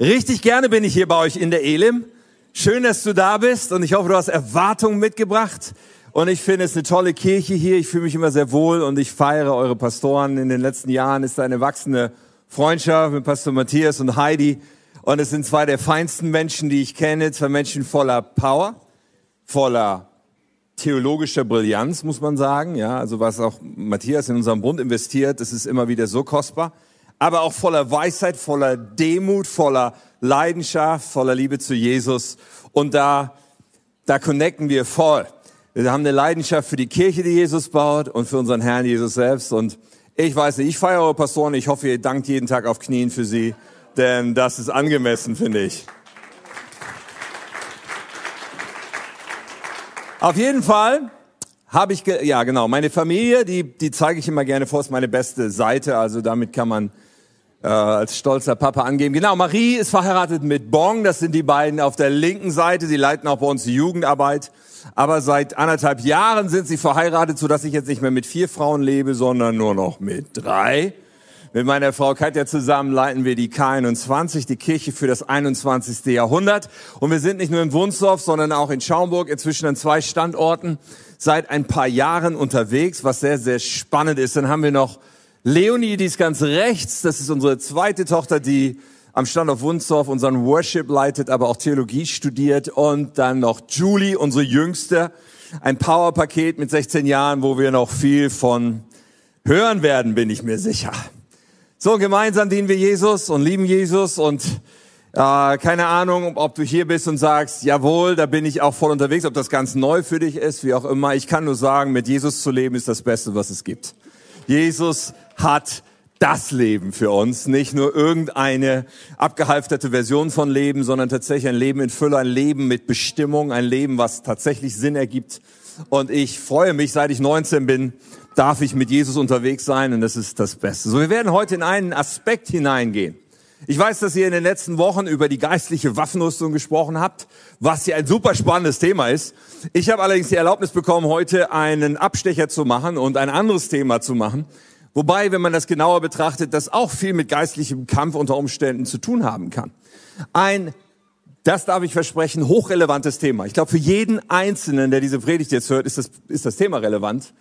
Richtig gerne bin ich hier bei euch in der Elim. Schön, dass du da bist und ich hoffe, du hast Erwartungen mitgebracht. Und ich finde es eine tolle Kirche hier. Ich fühle mich immer sehr wohl und ich feiere eure Pastoren. In den letzten Jahren ist da eine wachsende Freundschaft mit Pastor Matthias und Heidi. Und es sind zwei der feinsten Menschen, die ich kenne. Zwei Menschen voller Power, voller theologischer Brillanz, muss man sagen. Ja, also was auch Matthias in unserem Bund investiert, das ist immer wieder so kostbar aber auch voller Weisheit, voller Demut, voller Leidenschaft, voller Liebe zu Jesus. Und da, da connecten wir voll. Wir haben eine Leidenschaft für die Kirche, die Jesus baut und für unseren Herrn Jesus selbst. Und ich weiß nicht, ich feiere eure Pastoren. Ich hoffe, ihr dankt jeden Tag auf Knien für sie, denn das ist angemessen, finde ich. Auf jeden Fall habe ich, ja genau, meine Familie, die, die zeige ich immer gerne vor, ist meine beste Seite. Also damit kann man äh, als stolzer Papa angeben. Genau, Marie ist verheiratet mit Bong, das sind die beiden auf der linken Seite, sie leiten auch bei uns die Jugendarbeit. Aber seit anderthalb Jahren sind sie verheiratet, so dass ich jetzt nicht mehr mit vier Frauen lebe, sondern nur noch mit drei. Mit meiner Frau Katja zusammen leiten wir die K21, die Kirche für das 21. Jahrhundert. Und wir sind nicht nur in Wunsdorf, sondern auch in Schaumburg, inzwischen an zwei Standorten, seit ein paar Jahren unterwegs, was sehr, sehr spannend ist. Dann haben wir noch Leonie, die ist ganz rechts. Das ist unsere zweite Tochter, die am Standort Wunsdorf unseren Worship leitet, aber auch Theologie studiert. Und dann noch Julie, unsere Jüngste. Ein Powerpaket mit 16 Jahren, wo wir noch viel von hören werden, bin ich mir sicher. So, gemeinsam dienen wir Jesus und lieben Jesus und äh, keine Ahnung, ob du hier bist und sagst, jawohl, da bin ich auch voll unterwegs, ob das ganz neu für dich ist, wie auch immer. Ich kann nur sagen, mit Jesus zu leben ist das Beste, was es gibt. Jesus hat das Leben für uns, nicht nur irgendeine abgehalfterte Version von Leben, sondern tatsächlich ein Leben in Fülle, ein Leben mit Bestimmung, ein Leben, was tatsächlich Sinn ergibt. Und ich freue mich, seit ich 19 bin, darf ich mit Jesus unterwegs sein und das ist das Beste. So, wir werden heute in einen Aspekt hineingehen. Ich weiß, dass ihr in den letzten Wochen über die geistliche Waffenrüstung gesprochen habt, was hier ein super spannendes Thema ist. Ich habe allerdings die Erlaubnis bekommen, heute einen Abstecher zu machen und ein anderes Thema zu machen. Wobei, wenn man das genauer betrachtet, das auch viel mit geistlichem Kampf unter Umständen zu tun haben kann. Ein, das darf ich versprechen, hochrelevantes Thema. Ich glaube, für jeden Einzelnen, der diese Predigt jetzt hört, ist das, ist das Thema relevant.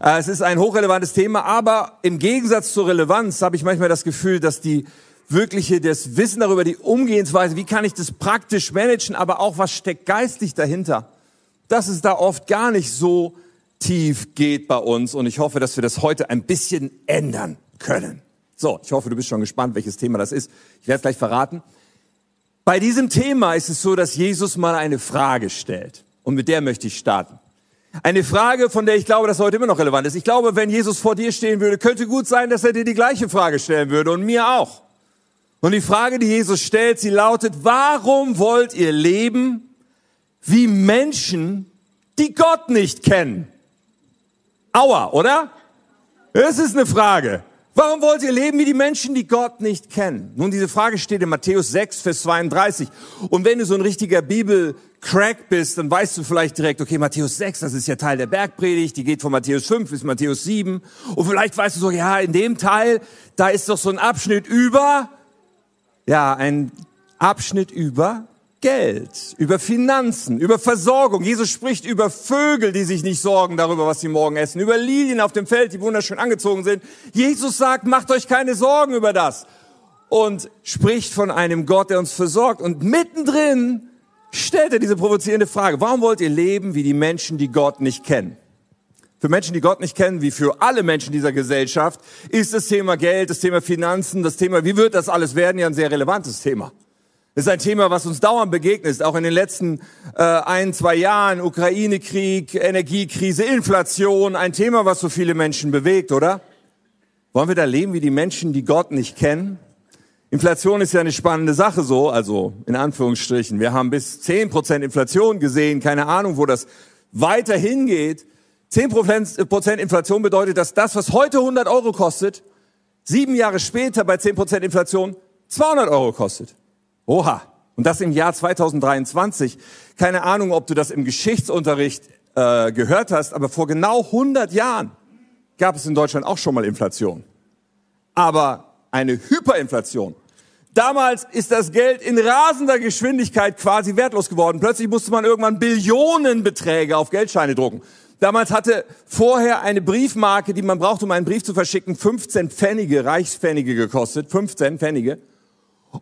Äh, es ist ein hochrelevantes Thema, aber im Gegensatz zur Relevanz habe ich manchmal das Gefühl, dass die wirkliche, das Wissen darüber, die Umgehensweise, wie kann ich das praktisch managen, aber auch was steckt geistlich dahinter, das ist da oft gar nicht so tief geht bei uns und ich hoffe, dass wir das heute ein bisschen ändern können. So, ich hoffe, du bist schon gespannt, welches Thema das ist. Ich werde es gleich verraten. Bei diesem Thema ist es so, dass Jesus mal eine Frage stellt und mit der möchte ich starten. Eine Frage, von der ich glaube, dass heute immer noch relevant ist. Ich glaube, wenn Jesus vor dir stehen würde, könnte gut sein, dass er dir die gleiche Frage stellen würde und mir auch. Und die Frage, die Jesus stellt, sie lautet, warum wollt ihr leben wie Menschen, die Gott nicht kennen? Aua, oder? Das ist eine Frage. Warum wollt ihr leben wie die Menschen, die Gott nicht kennen? Nun, diese Frage steht in Matthäus 6, Vers 32. Und wenn du so ein richtiger Bibel-Crack bist, dann weißt du vielleicht direkt, okay, Matthäus 6, das ist ja Teil der Bergpredigt, die geht von Matthäus 5 bis Matthäus 7. Und vielleicht weißt du so, ja, in dem Teil, da ist doch so ein Abschnitt über, ja, ein Abschnitt über Geld, über Finanzen, über Versorgung. Jesus spricht über Vögel, die sich nicht sorgen darüber, was sie morgen essen, über Lilien auf dem Feld, die wunderschön angezogen sind. Jesus sagt, macht euch keine Sorgen über das und spricht von einem Gott, der uns versorgt. Und mittendrin stellt er diese provozierende Frage, warum wollt ihr leben wie die Menschen, die Gott nicht kennen? Für Menschen, die Gott nicht kennen, wie für alle Menschen dieser Gesellschaft, ist das Thema Geld, das Thema Finanzen, das Thema, wie wird das alles werden, ja ein sehr relevantes Thema. Das ist ein Thema, was uns dauernd begegnet, auch in den letzten äh, ein, zwei Jahren. Ukraine-Krieg, Energiekrise, Inflation, ein Thema, was so viele Menschen bewegt, oder? Wollen wir da leben wie die Menschen, die Gott nicht kennen? Inflation ist ja eine spannende Sache so, also in Anführungsstrichen. Wir haben bis 10% Inflation gesehen, keine Ahnung, wo das weiter hingeht. 10% Inflation bedeutet, dass das, was heute 100 Euro kostet, sieben Jahre später bei 10% Inflation 200 Euro kostet. Oha. Und das im Jahr 2023. Keine Ahnung, ob du das im Geschichtsunterricht äh, gehört hast, aber vor genau 100 Jahren gab es in Deutschland auch schon mal Inflation. Aber eine Hyperinflation, Damals ist das Geld in rasender Geschwindigkeit quasi wertlos geworden. Plötzlich musste man irgendwann Billionenbeträge auf Geldscheine drucken. Damals hatte vorher eine Briefmarke, die man braucht, um einen Brief zu verschicken, 15 Pfennige, Reichspfennige gekostet, 15 Pfennige.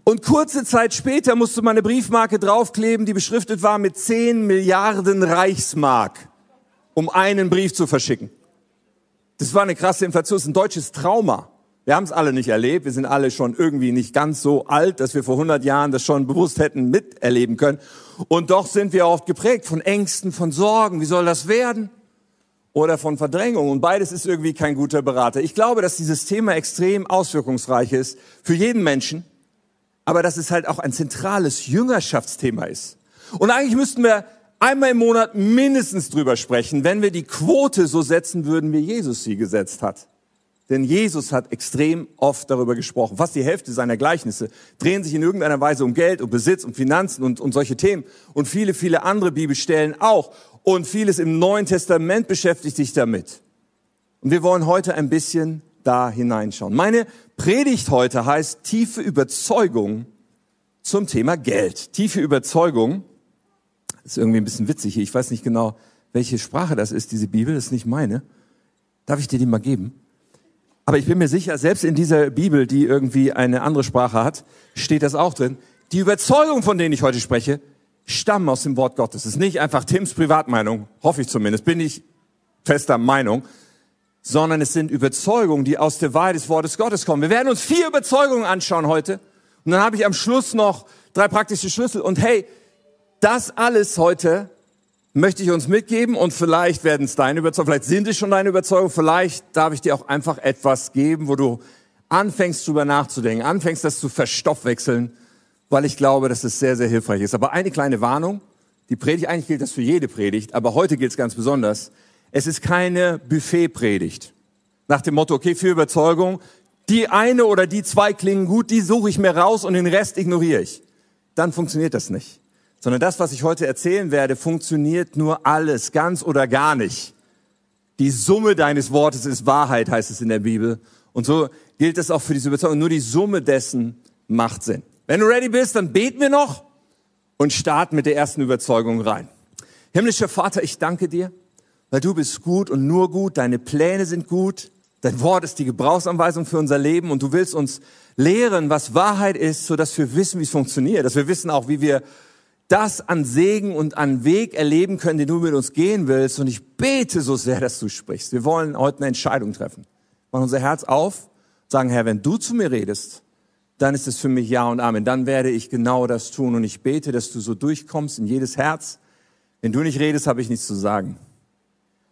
Und kurze Zeit später musste man eine Briefmarke draufkleben, die beschriftet war mit 10 Milliarden Reichsmark, um einen Brief zu verschicken. Das war eine krasse Inflation, das ist ein deutsches Trauma. Wir haben es alle nicht erlebt, wir sind alle schon irgendwie nicht ganz so alt, dass wir vor 100 Jahren das schon bewusst hätten miterleben können. Und doch sind wir oft geprägt von Ängsten, von Sorgen, wie soll das werden? Oder von Verdrängung. Und beides ist irgendwie kein guter Berater. Ich glaube, dass dieses Thema extrem auswirkungsreich ist für jeden Menschen, aber dass es halt auch ein zentrales Jüngerschaftsthema ist. Und eigentlich müssten wir einmal im Monat mindestens drüber sprechen, wenn wir die Quote so setzen würden, wie Jesus sie gesetzt hat. Denn Jesus hat extrem oft darüber gesprochen. Fast die Hälfte seiner Gleichnisse drehen sich in irgendeiner Weise um Geld, um Besitz, um Finanzen und, und solche Themen. Und viele, viele andere Bibelstellen auch. Und vieles im Neuen Testament beschäftigt sich damit. Und wir wollen heute ein bisschen da hineinschauen. Meine Predigt heute heißt tiefe Überzeugung zum Thema Geld. Tiefe Überzeugung. Ist irgendwie ein bisschen witzig hier. Ich weiß nicht genau, welche Sprache das ist, diese Bibel. Das ist nicht meine. Darf ich dir die mal geben? Aber ich bin mir sicher, selbst in dieser Bibel, die irgendwie eine andere Sprache hat, steht das auch drin. Die Überzeugung, von denen ich heute spreche, stammen aus dem Wort Gottes. Es ist nicht einfach Tims Privatmeinung, hoffe ich zumindest, bin ich fester Meinung, sondern es sind Überzeugungen, die aus der Wahrheit des Wortes Gottes kommen. Wir werden uns vier Überzeugungen anschauen heute. Und dann habe ich am Schluss noch drei praktische Schlüssel. Und hey, das alles heute möchte ich uns mitgeben und vielleicht werden es deine Überzeugungen, vielleicht sind es schon deine Überzeugungen, vielleicht darf ich dir auch einfach etwas geben, wo du anfängst drüber nachzudenken, anfängst das zu verstoffwechseln, weil ich glaube, dass es sehr, sehr hilfreich ist. Aber eine kleine Warnung, die Predigt, eigentlich gilt das für jede Predigt, aber heute gilt es ganz besonders. Es ist keine Buffet-Predigt. Nach dem Motto, okay, für Überzeugung, die eine oder die zwei klingen gut, die suche ich mir raus und den Rest ignoriere ich. Dann funktioniert das nicht sondern das, was ich heute erzählen werde, funktioniert nur alles, ganz oder gar nicht. Die Summe deines Wortes ist Wahrheit, heißt es in der Bibel. Und so gilt es auch für diese Überzeugung. Nur die Summe dessen macht Sinn. Wenn du ready bist, dann beten wir noch und starten mit der ersten Überzeugung rein. Himmlischer Vater, ich danke dir, weil du bist gut und nur gut, deine Pläne sind gut, dein Wort ist die Gebrauchsanweisung für unser Leben und du willst uns lehren, was Wahrheit ist, so dass wir wissen, wie es funktioniert, dass wir wissen auch, wie wir das an Segen und an Weg erleben können, den du mit uns gehen willst. Und ich bete so sehr, dass du sprichst. Wir wollen heute eine Entscheidung treffen. Machen unser Herz auf, sagen, Herr, wenn du zu mir redest, dann ist es für mich Ja und Amen. Dann werde ich genau das tun. Und ich bete, dass du so durchkommst in jedes Herz. Wenn du nicht redest, habe ich nichts zu sagen.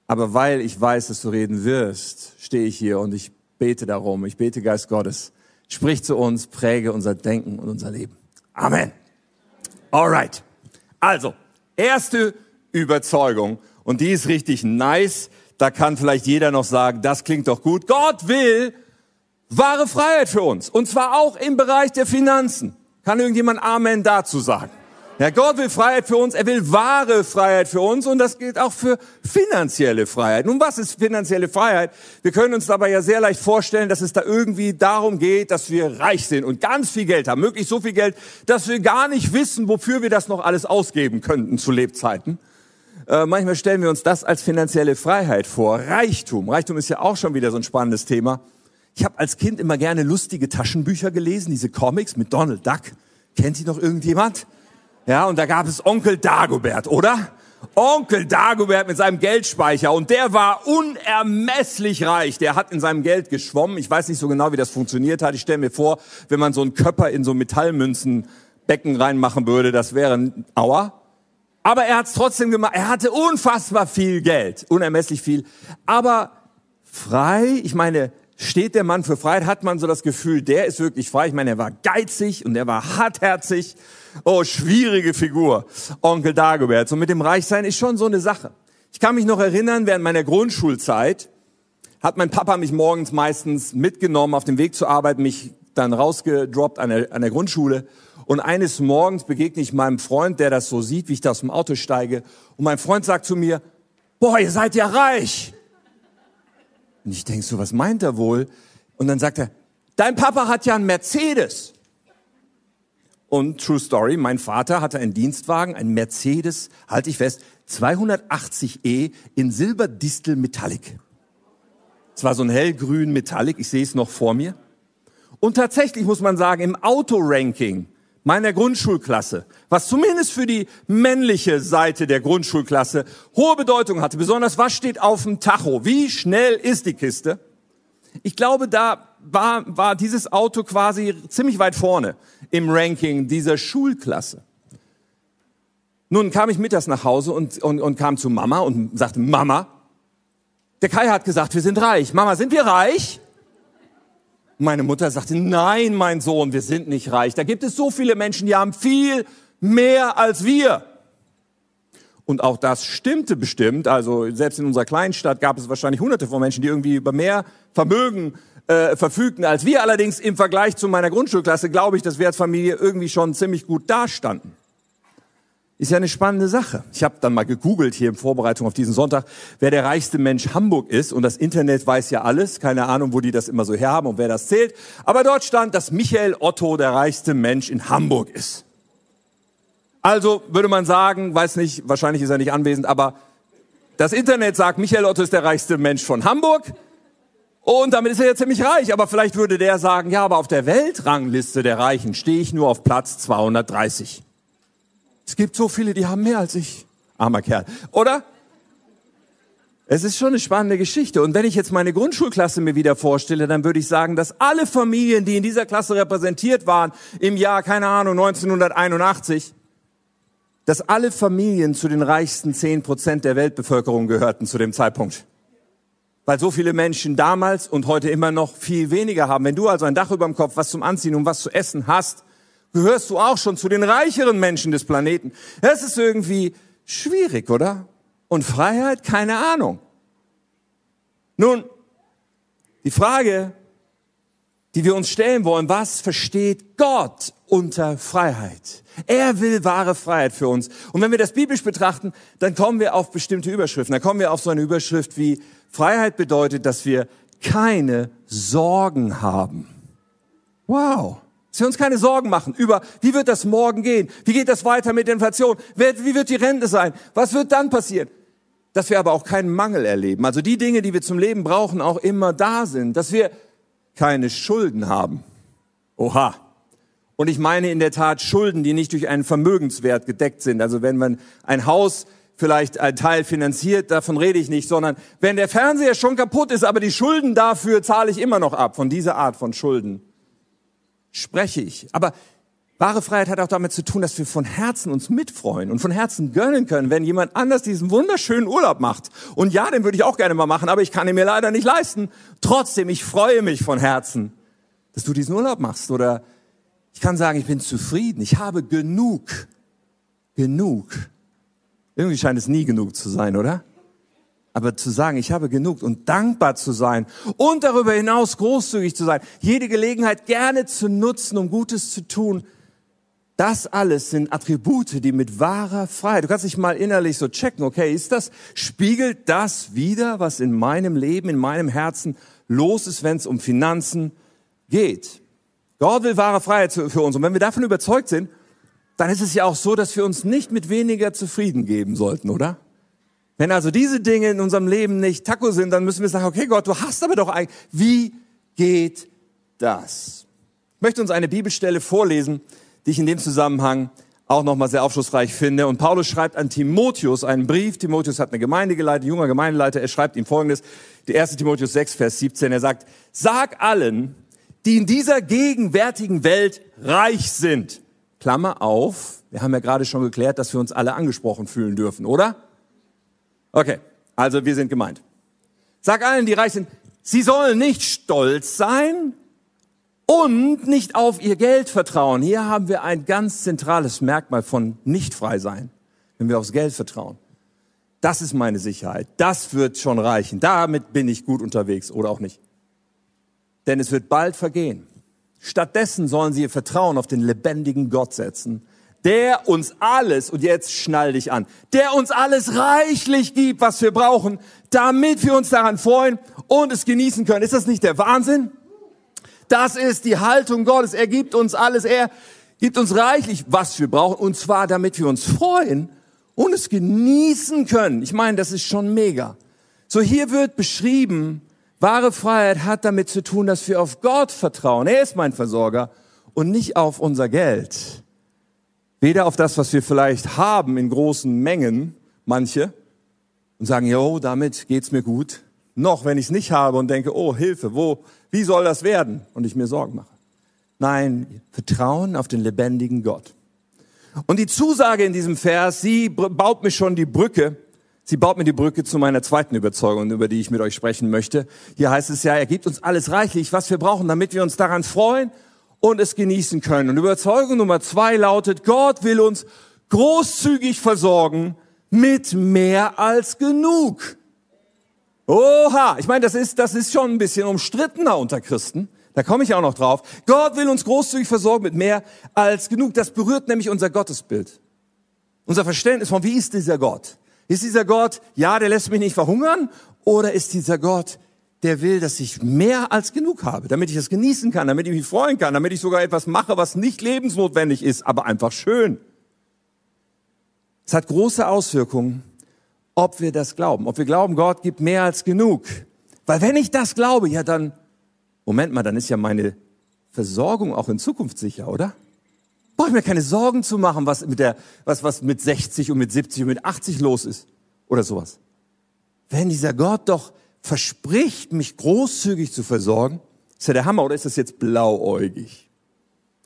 Aber weil ich weiß, dass du reden wirst, stehe ich hier und ich bete darum. Ich bete, Geist Gottes, sprich zu uns, präge unser Denken und unser Leben. Amen. Alright. Also, erste Überzeugung. Und die ist richtig nice. Da kann vielleicht jeder noch sagen, das klingt doch gut. Gott will wahre Freiheit für uns. Und zwar auch im Bereich der Finanzen. Kann irgendjemand Amen dazu sagen? Ja, Gott will Freiheit für uns, er will wahre Freiheit für uns und das gilt auch für finanzielle Freiheit. Nun, was ist finanzielle Freiheit? Wir können uns dabei ja sehr leicht vorstellen, dass es da irgendwie darum geht, dass wir reich sind und ganz viel Geld haben, möglichst so viel Geld, dass wir gar nicht wissen, wofür wir das noch alles ausgeben könnten zu Lebzeiten. Äh, manchmal stellen wir uns das als finanzielle Freiheit vor. Reichtum. Reichtum ist ja auch schon wieder so ein spannendes Thema. Ich habe als Kind immer gerne lustige Taschenbücher gelesen, diese Comics mit Donald Duck. Kennt sie noch irgendjemand? Ja, und da gab es Onkel Dagobert, oder? Onkel Dagobert mit seinem Geldspeicher und der war unermesslich reich. Der hat in seinem Geld geschwommen. Ich weiß nicht so genau, wie das funktioniert hat. Ich stelle mir vor, wenn man so einen Körper in so Metallmünzenbecken reinmachen würde, das wäre ein Aua. Aber er hat es trotzdem gemacht. Er hatte unfassbar viel Geld, unermesslich viel. Aber frei, ich meine, steht der Mann für Freiheit, hat man so das Gefühl, der ist wirklich frei. Ich meine, er war geizig und er war hartherzig Oh, schwierige Figur, Onkel Dagobert. Und mit dem Reichsein ist schon so eine Sache. Ich kann mich noch erinnern, während meiner Grundschulzeit hat mein Papa mich morgens meistens mitgenommen auf dem Weg zur Arbeit, mich dann rausgedroppt an der, an der Grundschule. Und eines Morgens begegne ich meinem Freund, der das so sieht, wie ich da aus dem Auto steige. Und mein Freund sagt zu mir, boah, ihr seid ja reich. Und ich denk so, was meint er wohl? Und dann sagt er, dein Papa hat ja einen Mercedes. Und True Story, mein Vater hatte einen Dienstwagen, ein Mercedes, halte ich fest, 280e in Silberdistel Metallic. Es war so ein hellgrün Metallic, ich sehe es noch vor mir. Und tatsächlich muss man sagen, im Autoranking meiner Grundschulklasse, was zumindest für die männliche Seite der Grundschulklasse hohe Bedeutung hatte, besonders was steht auf dem Tacho, wie schnell ist die Kiste? Ich glaube, da war, war dieses Auto quasi ziemlich weit vorne im Ranking dieser Schulklasse. Nun kam ich mittags nach Hause und, und, und kam zu Mama und sagte, Mama, der Kai hat gesagt, wir sind reich. Mama, sind wir reich? Meine Mutter sagte, nein, mein Sohn, wir sind nicht reich. Da gibt es so viele Menschen, die haben viel mehr als wir. Und auch das stimmte bestimmt. Also selbst in unserer kleinen Stadt gab es wahrscheinlich hunderte von Menschen, die irgendwie über mehr Vermögen äh, verfügten als wir. Allerdings im Vergleich zu meiner Grundschulklasse glaube ich, dass wir als Familie irgendwie schon ziemlich gut dastanden. Ist ja eine spannende Sache. Ich habe dann mal gegoogelt hier in Vorbereitung auf diesen Sonntag, wer der reichste Mensch Hamburg ist. Und das Internet weiß ja alles. Keine Ahnung, wo die das immer so herhaben und wer das zählt. Aber dort stand, dass Michael Otto der reichste Mensch in Hamburg ist. Also würde man sagen, weiß nicht, wahrscheinlich ist er nicht anwesend, aber das Internet sagt, Michael Otto ist der reichste Mensch von Hamburg. Und damit ist er ja ziemlich reich. Aber vielleicht würde der sagen, ja, aber auf der Weltrangliste der Reichen stehe ich nur auf Platz 230. Es gibt so viele, die haben mehr als ich. Armer Kerl. Oder? Es ist schon eine spannende Geschichte. Und wenn ich jetzt meine Grundschulklasse mir wieder vorstelle, dann würde ich sagen, dass alle Familien, die in dieser Klasse repräsentiert waren, im Jahr, keine Ahnung, 1981, dass alle Familien zu den reichsten zehn Prozent der Weltbevölkerung gehörten zu dem Zeitpunkt. Weil so viele Menschen damals und heute immer noch viel weniger haben. Wenn du also ein Dach über dem Kopf, was zum Anziehen und was zu essen hast, gehörst du auch schon zu den reicheren Menschen des Planeten. Das ist irgendwie schwierig, oder? Und Freiheit? Keine Ahnung. Nun, die Frage, die wir uns stellen wollen, was versteht Gott unter Freiheit? Er will wahre Freiheit für uns. Und wenn wir das biblisch betrachten, dann kommen wir auf bestimmte Überschriften. Dann kommen wir auf so eine Überschrift wie Freiheit bedeutet, dass wir keine Sorgen haben. Wow. Dass wir uns keine Sorgen machen über, wie wird das morgen gehen? Wie geht das weiter mit der Inflation? Wie wird die Rente sein? Was wird dann passieren? Dass wir aber auch keinen Mangel erleben. Also die Dinge, die wir zum Leben brauchen, auch immer da sind. Dass wir keine Schulden haben. Oha. Und ich meine in der Tat Schulden, die nicht durch einen Vermögenswert gedeckt sind. Also wenn man ein Haus vielleicht ein Teil finanziert, davon rede ich nicht, sondern wenn der Fernseher schon kaputt ist, aber die Schulden dafür zahle ich immer noch ab, von dieser Art von Schulden spreche ich. Aber wahre Freiheit hat auch damit zu tun, dass wir von Herzen uns mitfreuen und von Herzen gönnen können, wenn jemand anders diesen wunderschönen Urlaub macht. Und ja, den würde ich auch gerne mal machen, aber ich kann ihn mir leider nicht leisten. Trotzdem, ich freue mich von Herzen, dass du diesen Urlaub machst. Oder ich kann sagen, ich bin zufrieden. Ich habe genug. Genug. Irgendwie scheint es nie genug zu sein, oder? Aber zu sagen, ich habe genug und dankbar zu sein und darüber hinaus großzügig zu sein, jede Gelegenheit gerne zu nutzen, um Gutes zu tun, das alles sind Attribute, die mit wahrer Freiheit, du kannst dich mal innerlich so checken, okay, ist das, spiegelt das wieder, was in meinem Leben, in meinem Herzen los ist, wenn es um Finanzen geht? Gott will wahre Freiheit für uns. Und wenn wir davon überzeugt sind, dann ist es ja auch so, dass wir uns nicht mit weniger zufrieden geben sollten, oder? Wenn also diese Dinge in unserem Leben nicht Taco sind, dann müssen wir sagen, okay Gott, du hast aber doch eigentlich, wie geht das? Ich möchte uns eine Bibelstelle vorlesen, die ich in dem Zusammenhang auch nochmal sehr aufschlussreich finde. Und Paulus schreibt an Timotheus einen Brief. Timotheus hat eine Gemeinde geleitet, junger Gemeindeleiter. Er schreibt ihm folgendes, die 1. Timotheus 6, Vers 17. Er sagt, sag allen, die in dieser gegenwärtigen Welt reich sind. Klammer auf. Wir haben ja gerade schon geklärt, dass wir uns alle angesprochen fühlen dürfen, oder? Okay, also wir sind gemeint. Sag allen, die reich sind, sie sollen nicht stolz sein und nicht auf ihr Geld vertrauen. Hier haben wir ein ganz zentrales Merkmal von nicht frei sein, wenn wir aufs Geld vertrauen. Das ist meine Sicherheit. Das wird schon reichen. Damit bin ich gut unterwegs oder auch nicht. Denn es wird bald vergehen. Stattdessen sollen sie ihr Vertrauen auf den lebendigen Gott setzen, der uns alles, und jetzt schnall dich an, der uns alles reichlich gibt, was wir brauchen, damit wir uns daran freuen und es genießen können. Ist das nicht der Wahnsinn? Das ist die Haltung Gottes. Er gibt uns alles. Er gibt uns reichlich, was wir brauchen, und zwar damit wir uns freuen und es genießen können. Ich meine, das ist schon mega. So hier wird beschrieben, wahre Freiheit hat damit zu tun, dass wir auf Gott vertrauen. Er ist mein Versorger und nicht auf unser Geld. Weder auf das, was wir vielleicht haben in großen Mengen, manche, und sagen, jo, damit geht's mir gut, noch wenn ich es nicht habe und denke, oh, Hilfe, wo, wie soll das werden? Und ich mir Sorgen mache. Nein, Vertrauen auf den lebendigen Gott. Und die Zusage in diesem Vers, sie baut mir schon die Brücke, sie baut mir die Brücke zu meiner zweiten Überzeugung, über die ich mit euch sprechen möchte. Hier heißt es ja, er gibt uns alles reichlich, was wir brauchen, damit wir uns daran freuen und es genießen können. Und Überzeugung Nummer zwei lautet, Gott will uns großzügig versorgen mit mehr als genug. Oha, ich meine, das ist, das ist schon ein bisschen umstrittener unter Christen. Da komme ich auch noch drauf. Gott will uns großzügig versorgen mit mehr als genug. Das berührt nämlich unser Gottesbild. Unser Verständnis von, wie ist dieser Gott? Ist dieser Gott, ja, der lässt mich nicht verhungern? Oder ist dieser Gott, der will, dass ich mehr als genug habe, damit ich es genießen kann, damit ich mich freuen kann, damit ich sogar etwas mache, was nicht lebensnotwendig ist, aber einfach schön. Es hat große Auswirkungen, ob wir das glauben, ob wir glauben, Gott gibt mehr als genug. Weil wenn ich das glaube, ja dann Moment mal, dann ist ja meine Versorgung auch in Zukunft sicher, oder? Brauche ich mir keine Sorgen zu machen, was mit der, was, was mit 60 und mit 70 und mit 80 los ist. Oder sowas. Wenn dieser Gott doch verspricht, mich großzügig zu versorgen, ist ja der Hammer, oder ist das jetzt blauäugig?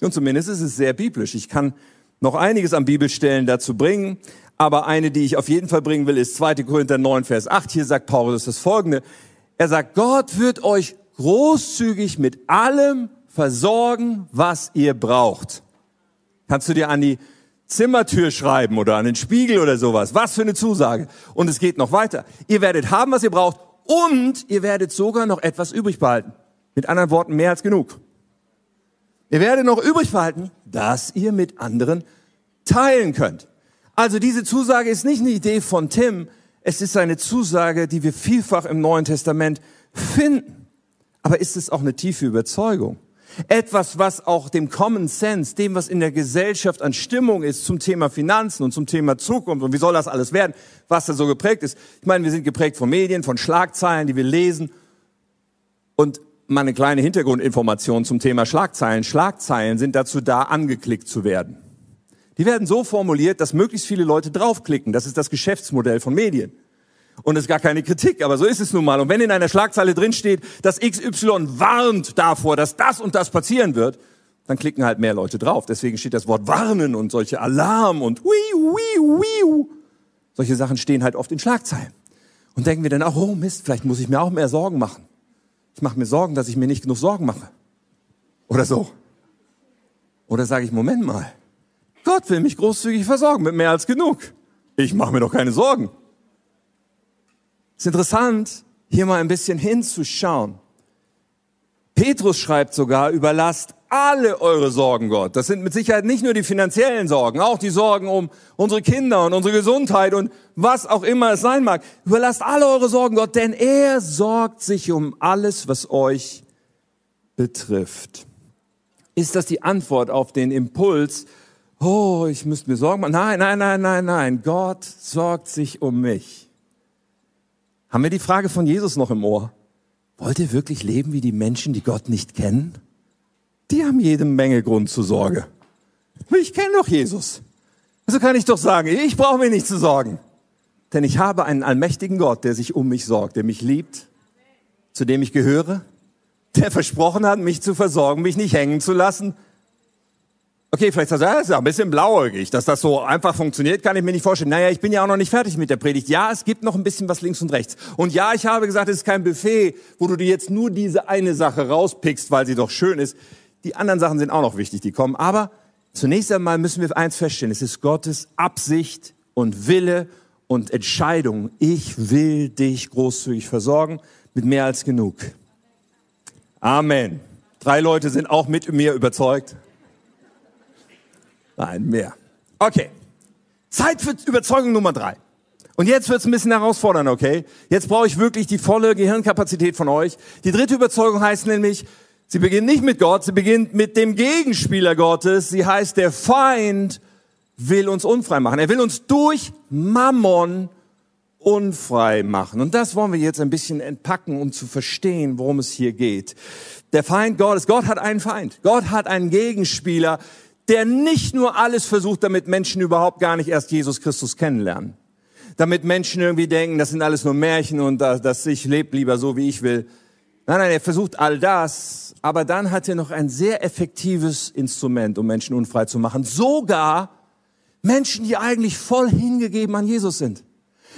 Und zumindest ist es sehr biblisch. Ich kann noch einiges an Bibelstellen dazu bringen, aber eine, die ich auf jeden Fall bringen will, ist 2. Korinther 9, Vers 8. Hier sagt Paulus das folgende. Er sagt, Gott wird euch großzügig mit allem versorgen, was ihr braucht. Kannst du dir an die Zimmertür schreiben oder an den Spiegel oder sowas. Was für eine Zusage. Und es geht noch weiter. Ihr werdet haben, was ihr braucht und ihr werdet sogar noch etwas übrig behalten. Mit anderen Worten, mehr als genug. Ihr werdet noch übrig behalten, dass ihr mit anderen teilen könnt. Also diese Zusage ist nicht eine Idee von Tim, es ist eine Zusage, die wir vielfach im Neuen Testament finden. Aber ist es auch eine tiefe Überzeugung? Etwas, was auch dem Common Sense, dem, was in der Gesellschaft an Stimmung ist zum Thema Finanzen und zum Thema Zukunft und wie soll das alles werden, was da so geprägt ist. Ich meine, wir sind geprägt von Medien, von Schlagzeilen, die wir lesen. Und mal eine kleine Hintergrundinformation zum Thema Schlagzeilen. Schlagzeilen sind dazu da, angeklickt zu werden. Die werden so formuliert, dass möglichst viele Leute draufklicken. Das ist das Geschäftsmodell von Medien. Und es ist gar keine Kritik, aber so ist es nun mal. Und wenn in einer Schlagzeile drin steht, dass XY warnt davor, dass das und das passieren wird, dann klicken halt mehr Leute drauf. Deswegen steht das Wort warnen und solche Alarm und wiu, wiu, wiu. Solche Sachen stehen halt oft in Schlagzeilen. Und denken wir dann auch, oh Mist, vielleicht muss ich mir auch mehr Sorgen machen. Ich mache mir Sorgen, dass ich mir nicht genug Sorgen mache. Oder so. Oder sage ich, Moment mal, Gott will mich großzügig versorgen mit mehr als genug. Ich mache mir doch keine Sorgen. Es ist interessant, hier mal ein bisschen hinzuschauen. Petrus schreibt sogar, überlasst alle eure Sorgen Gott. Das sind mit Sicherheit nicht nur die finanziellen Sorgen, auch die Sorgen um unsere Kinder und unsere Gesundheit und was auch immer es sein mag. Überlasst alle eure Sorgen Gott, denn er sorgt sich um alles, was euch betrifft. Ist das die Antwort auf den Impuls, oh, ich müsste mir Sorgen machen? Nein, nein, nein, nein, nein. Gott sorgt sich um mich. Haben wir die Frage von Jesus noch im Ohr? Wollt ihr wirklich leben wie die Menschen, die Gott nicht kennen? Die haben jede Menge Grund zur Sorge. Ich kenne doch Jesus. Also kann ich doch sagen, ich brauche mir nicht zu sorgen. Denn ich habe einen allmächtigen Gott, der sich um mich sorgt, der mich liebt, zu dem ich gehöre, der versprochen hat, mich zu versorgen, mich nicht hängen zu lassen, Okay, vielleicht sagst du, das ist ein bisschen blauäugig. Dass das so einfach funktioniert, kann ich mir nicht vorstellen. Naja, ich bin ja auch noch nicht fertig mit der Predigt. Ja, es gibt noch ein bisschen was links und rechts. Und ja, ich habe gesagt, es ist kein Buffet, wo du dir jetzt nur diese eine Sache rauspickst, weil sie doch schön ist. Die anderen Sachen sind auch noch wichtig, die kommen. Aber zunächst einmal müssen wir eins feststellen. Es ist Gottes Absicht und Wille und Entscheidung. Ich will dich großzügig versorgen mit mehr als genug. Amen. Drei Leute sind auch mit mir überzeugt. Nein, mehr. Okay. Zeit für Überzeugung Nummer drei. Und jetzt wird's ein bisschen herausfordernd, okay? Jetzt brauche ich wirklich die volle Gehirnkapazität von euch. Die dritte Überzeugung heißt nämlich, Sie beginnt nicht mit Gott, sie beginnt mit dem Gegenspieler Gottes. Sie heißt, der Feind will uns unfrei machen. Er will uns durch Mammon unfrei machen. Und das wollen wir jetzt ein bisschen entpacken, um zu verstehen, worum es hier geht. Der Feind Gottes, Gott hat einen Feind. Gott hat einen Gegenspieler, der nicht nur alles versucht, damit Menschen überhaupt gar nicht erst Jesus Christus kennenlernen. Damit Menschen irgendwie denken, das sind alles nur Märchen und dass ich lebe lieber so, wie ich will. Nein, nein, er versucht all das, aber dann hat er noch ein sehr effektives Instrument, um Menschen unfrei zu machen. Sogar Menschen, die eigentlich voll hingegeben an Jesus sind.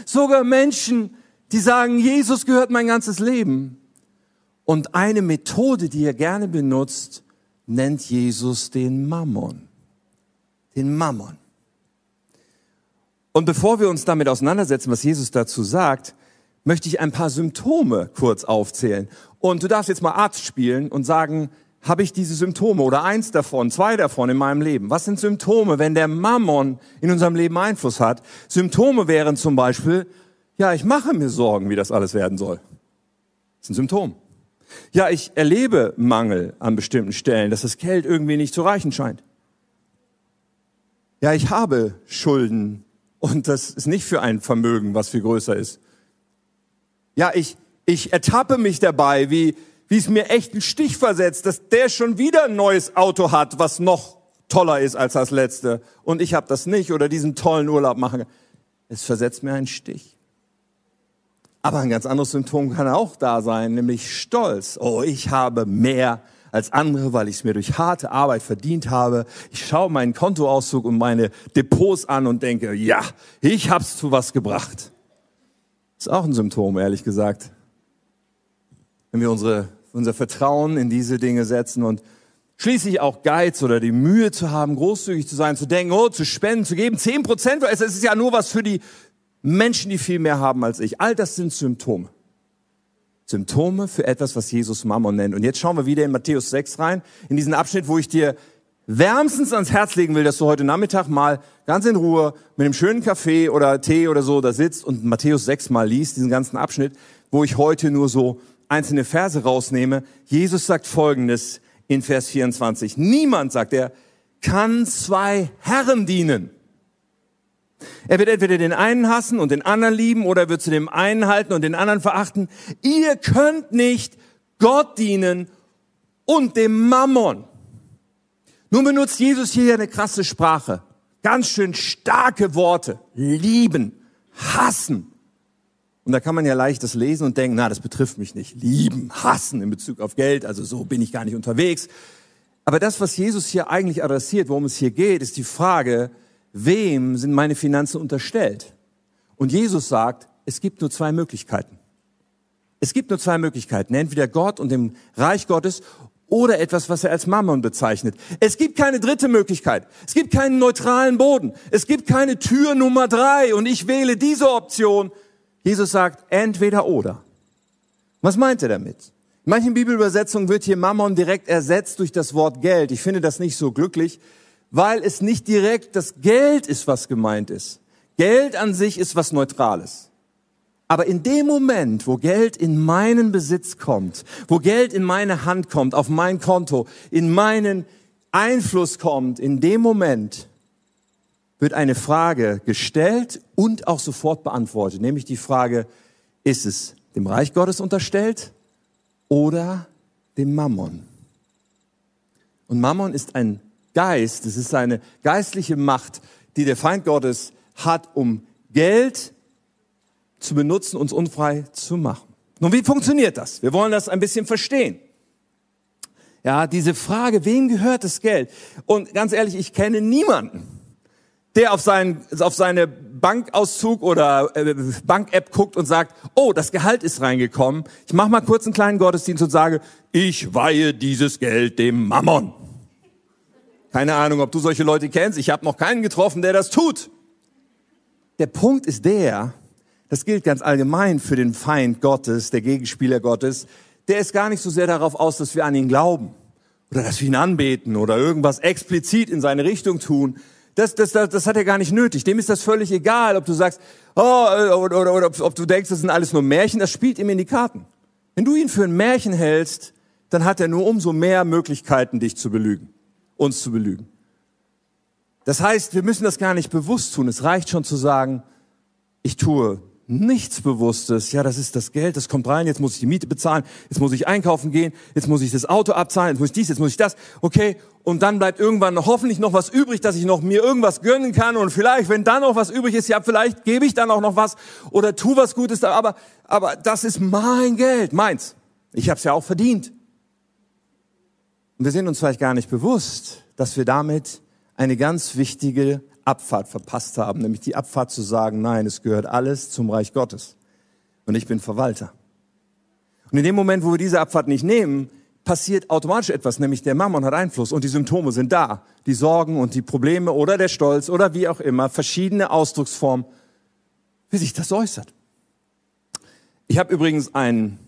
Sogar Menschen, die sagen, Jesus gehört mein ganzes Leben. Und eine Methode, die er gerne benutzt, nennt Jesus den Mammon. Den Mammon. Und bevor wir uns damit auseinandersetzen, was Jesus dazu sagt, möchte ich ein paar Symptome kurz aufzählen. Und du darfst jetzt mal Arzt spielen und sagen, habe ich diese Symptome oder eins davon, zwei davon in meinem Leben? Was sind Symptome, wenn der Mammon in unserem Leben Einfluss hat? Symptome wären zum Beispiel, ja, ich mache mir Sorgen, wie das alles werden soll. Das ist ein Symptom. Ja, ich erlebe Mangel an bestimmten Stellen, dass das Geld irgendwie nicht zu reichen scheint. Ja, ich habe Schulden und das ist nicht für ein Vermögen, was viel größer ist. Ja, ich, ich ertappe mich dabei, wie, wie es mir echt einen Stich versetzt, dass der schon wieder ein neues Auto hat, was noch toller ist als das letzte. Und ich habe das nicht oder diesen tollen Urlaub machen. Es versetzt mir einen Stich. Aber ein ganz anderes Symptom kann auch da sein, nämlich Stolz. Oh, ich habe mehr als andere, weil ich es mir durch harte Arbeit verdient habe. Ich schaue meinen Kontoauszug und meine Depots an und denke, ja, ich hab's zu was gebracht. Ist auch ein Symptom, ehrlich gesagt. Wenn wir unsere, unser Vertrauen in diese Dinge setzen und schließlich auch Geiz oder die Mühe zu haben, großzügig zu sein, zu denken, oh, zu spenden, zu geben, zehn Prozent, es ist ja nur was für die Menschen, die viel mehr haben als ich. All das sind Symptome. Symptome für etwas, was Jesus Mammon nennt. Und jetzt schauen wir wieder in Matthäus 6 rein, in diesen Abschnitt, wo ich dir wärmstens ans Herz legen will, dass du heute Nachmittag mal ganz in Ruhe mit einem schönen Kaffee oder Tee oder so da sitzt und Matthäus 6 mal liest, diesen ganzen Abschnitt, wo ich heute nur so einzelne Verse rausnehme. Jesus sagt Folgendes in Vers 24. Niemand, sagt er, kann zwei Herren dienen. Er wird entweder den einen hassen und den anderen lieben oder er wird zu dem einen halten und den anderen verachten. Ihr könnt nicht Gott dienen und dem Mammon. Nun benutzt Jesus hier eine krasse Sprache. Ganz schön starke Worte. Lieben, hassen. Und da kann man ja leicht das lesen und denken, na, das betrifft mich nicht. Lieben, hassen in Bezug auf Geld, also so bin ich gar nicht unterwegs. Aber das, was Jesus hier eigentlich adressiert, worum es hier geht, ist die Frage, wem sind meine Finanzen unterstellt? Und Jesus sagt, es gibt nur zwei Möglichkeiten. Es gibt nur zwei Möglichkeiten, entweder Gott und dem Reich Gottes oder etwas, was er als Mammon bezeichnet. Es gibt keine dritte Möglichkeit. Es gibt keinen neutralen Boden. Es gibt keine Tür Nummer drei und ich wähle diese Option. Jesus sagt entweder oder. Was meint er damit? In manchen Bibelübersetzungen wird hier Mammon direkt ersetzt durch das Wort Geld. Ich finde das nicht so glücklich, weil es nicht direkt das Geld ist, was gemeint ist. Geld an sich ist was Neutrales. Aber in dem Moment, wo Geld in meinen Besitz kommt, wo Geld in meine Hand kommt, auf mein Konto, in meinen Einfluss kommt, in dem Moment wird eine Frage gestellt und auch sofort beantwortet, nämlich die Frage, ist es dem Reich Gottes unterstellt oder dem Mammon? Und Mammon ist ein Geist, es ist eine geistliche Macht, die der Feind Gottes hat, um Geld zu benutzen, uns unfrei zu machen. Nun, wie funktioniert das? Wir wollen das ein bisschen verstehen. Ja, diese Frage, wem gehört das Geld? Und ganz ehrlich, ich kenne niemanden, der auf, seinen, auf seine Bankauszug oder äh, Bank-App guckt und sagt, oh, das Gehalt ist reingekommen. Ich mache mal kurz einen kleinen Gottesdienst und sage, ich weihe dieses Geld dem Mammon. Keine Ahnung, ob du solche Leute kennst. Ich habe noch keinen getroffen, der das tut. Der Punkt ist der, das gilt ganz allgemein für den Feind Gottes, der Gegenspieler Gottes. Der ist gar nicht so sehr darauf aus, dass wir an ihn glauben oder dass wir ihn anbeten oder irgendwas explizit in seine Richtung tun. Das, das, das, das hat er gar nicht nötig. Dem ist das völlig egal, ob du sagst, oh, oder, oder, oder ob, ob du denkst, das sind alles nur Märchen. Das spielt ihm in die Karten. Wenn du ihn für ein Märchen hältst, dann hat er nur umso mehr Möglichkeiten, dich zu belügen, uns zu belügen. Das heißt, wir müssen das gar nicht bewusst tun. Es reicht schon zu sagen, ich tue nichts Bewusstes. Ja, das ist das Geld, das kommt rein, jetzt muss ich die Miete bezahlen, jetzt muss ich einkaufen gehen, jetzt muss ich das Auto abzahlen, jetzt muss ich dies, jetzt muss ich das. Okay, und dann bleibt irgendwann hoffentlich noch was übrig, dass ich noch mir irgendwas gönnen kann und vielleicht, wenn dann noch was übrig ist, ja, vielleicht gebe ich dann auch noch was oder tu was Gutes, aber, aber das ist mein Geld, meins. Ich habe es ja auch verdient. Und wir sind uns vielleicht gar nicht bewusst, dass wir damit eine ganz wichtige Abfahrt verpasst haben, nämlich die Abfahrt zu sagen, nein, es gehört alles zum Reich Gottes und ich bin Verwalter. Und in dem Moment, wo wir diese Abfahrt nicht nehmen, passiert automatisch etwas, nämlich der Mammon hat Einfluss und die Symptome sind da. Die Sorgen und die Probleme oder der Stolz oder wie auch immer, verschiedene Ausdrucksformen, wie sich das äußert. Ich habe übrigens einen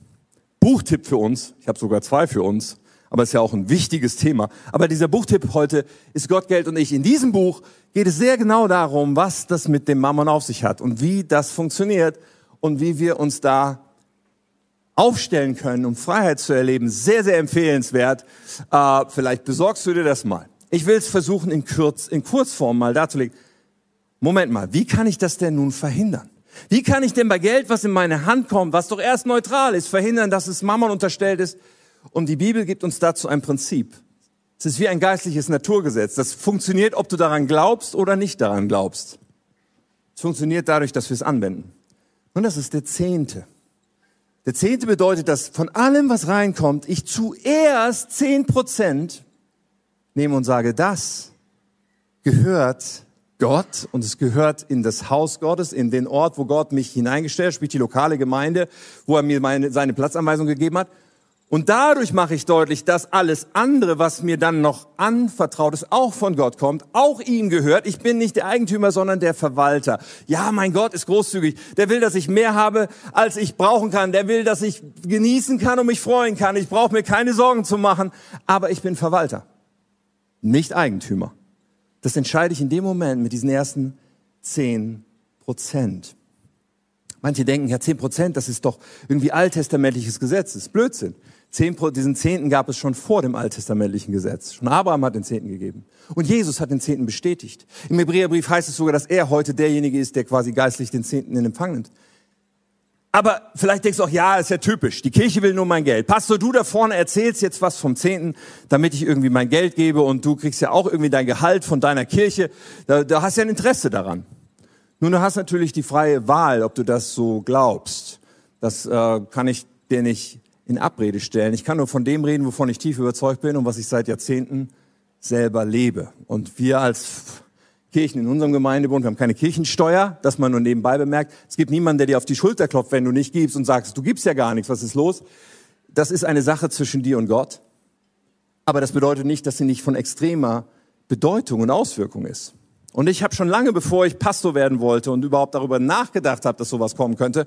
Buchtipp für uns, ich habe sogar zwei für uns, aber es ist ja auch ein wichtiges Thema. Aber dieser Buchtipp heute ist Gott, Geld und ich. In diesem Buch geht es sehr genau darum, was das mit dem Mammon auf sich hat und wie das funktioniert und wie wir uns da aufstellen können, um Freiheit zu erleben. Sehr, sehr empfehlenswert. Äh, vielleicht besorgst du dir das mal. Ich will es versuchen, in, Kurz, in Kurzform mal darzulegen. Moment mal, wie kann ich das denn nun verhindern? Wie kann ich denn bei Geld, was in meine Hand kommt, was doch erst neutral ist, verhindern, dass es Mammon unterstellt ist, und die Bibel gibt uns dazu ein Prinzip. Es ist wie ein geistliches Naturgesetz. Das funktioniert, ob du daran glaubst oder nicht daran glaubst. Es funktioniert dadurch, dass wir es anwenden. Und das ist der Zehnte. Der Zehnte bedeutet, dass von allem, was reinkommt, ich zuerst zehn Prozent nehme und sage, das gehört Gott und es gehört in das Haus Gottes, in den Ort, wo Gott mich hineingestellt hat, spielt die lokale Gemeinde, wo er mir meine, seine Platzanweisung gegeben hat. Und dadurch mache ich deutlich, dass alles andere, was mir dann noch anvertraut ist, auch von Gott kommt, auch ihm gehört. Ich bin nicht der Eigentümer, sondern der Verwalter. Ja, mein Gott ist großzügig. Der will, dass ich mehr habe, als ich brauchen kann. Der will, dass ich genießen kann und mich freuen kann. Ich brauche mir keine Sorgen zu machen. Aber ich bin Verwalter, nicht Eigentümer. Das entscheide ich in dem Moment mit diesen ersten zehn Prozent. Manche denken, ja, zehn Prozent, das ist doch irgendwie alttestamentliches Gesetz. Das ist Blödsinn. Zehn, diesen Zehnten gab es schon vor dem alttestamentlichen Gesetz. Schon Abraham hat den Zehnten gegeben. Und Jesus hat den Zehnten bestätigt. Im Hebräerbrief heißt es sogar, dass er heute derjenige ist, der quasi geistlich den Zehnten in Empfang nimmt. Aber vielleicht denkst du auch, ja, ist ja typisch. Die Kirche will nur mein Geld. Pastor, du da vorne erzählst jetzt was vom Zehnten, damit ich irgendwie mein Geld gebe und du kriegst ja auch irgendwie dein Gehalt von deiner Kirche. Da, da hast ja ein Interesse daran. Nun, du hast natürlich die freie Wahl, ob du das so glaubst. Das äh, kann ich dir nicht in Abrede stellen. Ich kann nur von dem reden, wovon ich tief überzeugt bin und was ich seit Jahrzehnten selber lebe. Und wir als Kirchen in unserem Gemeindebund, wir haben keine Kirchensteuer, dass man nur nebenbei bemerkt. Es gibt niemanden, der dir auf die Schulter klopft, wenn du nicht gibst und sagst, du gibst ja gar nichts, was ist los? Das ist eine Sache zwischen dir und Gott. Aber das bedeutet nicht, dass sie nicht von extremer Bedeutung und Auswirkung ist. Und ich habe schon lange, bevor ich Pastor werden wollte und überhaupt darüber nachgedacht habe, dass sowas kommen könnte,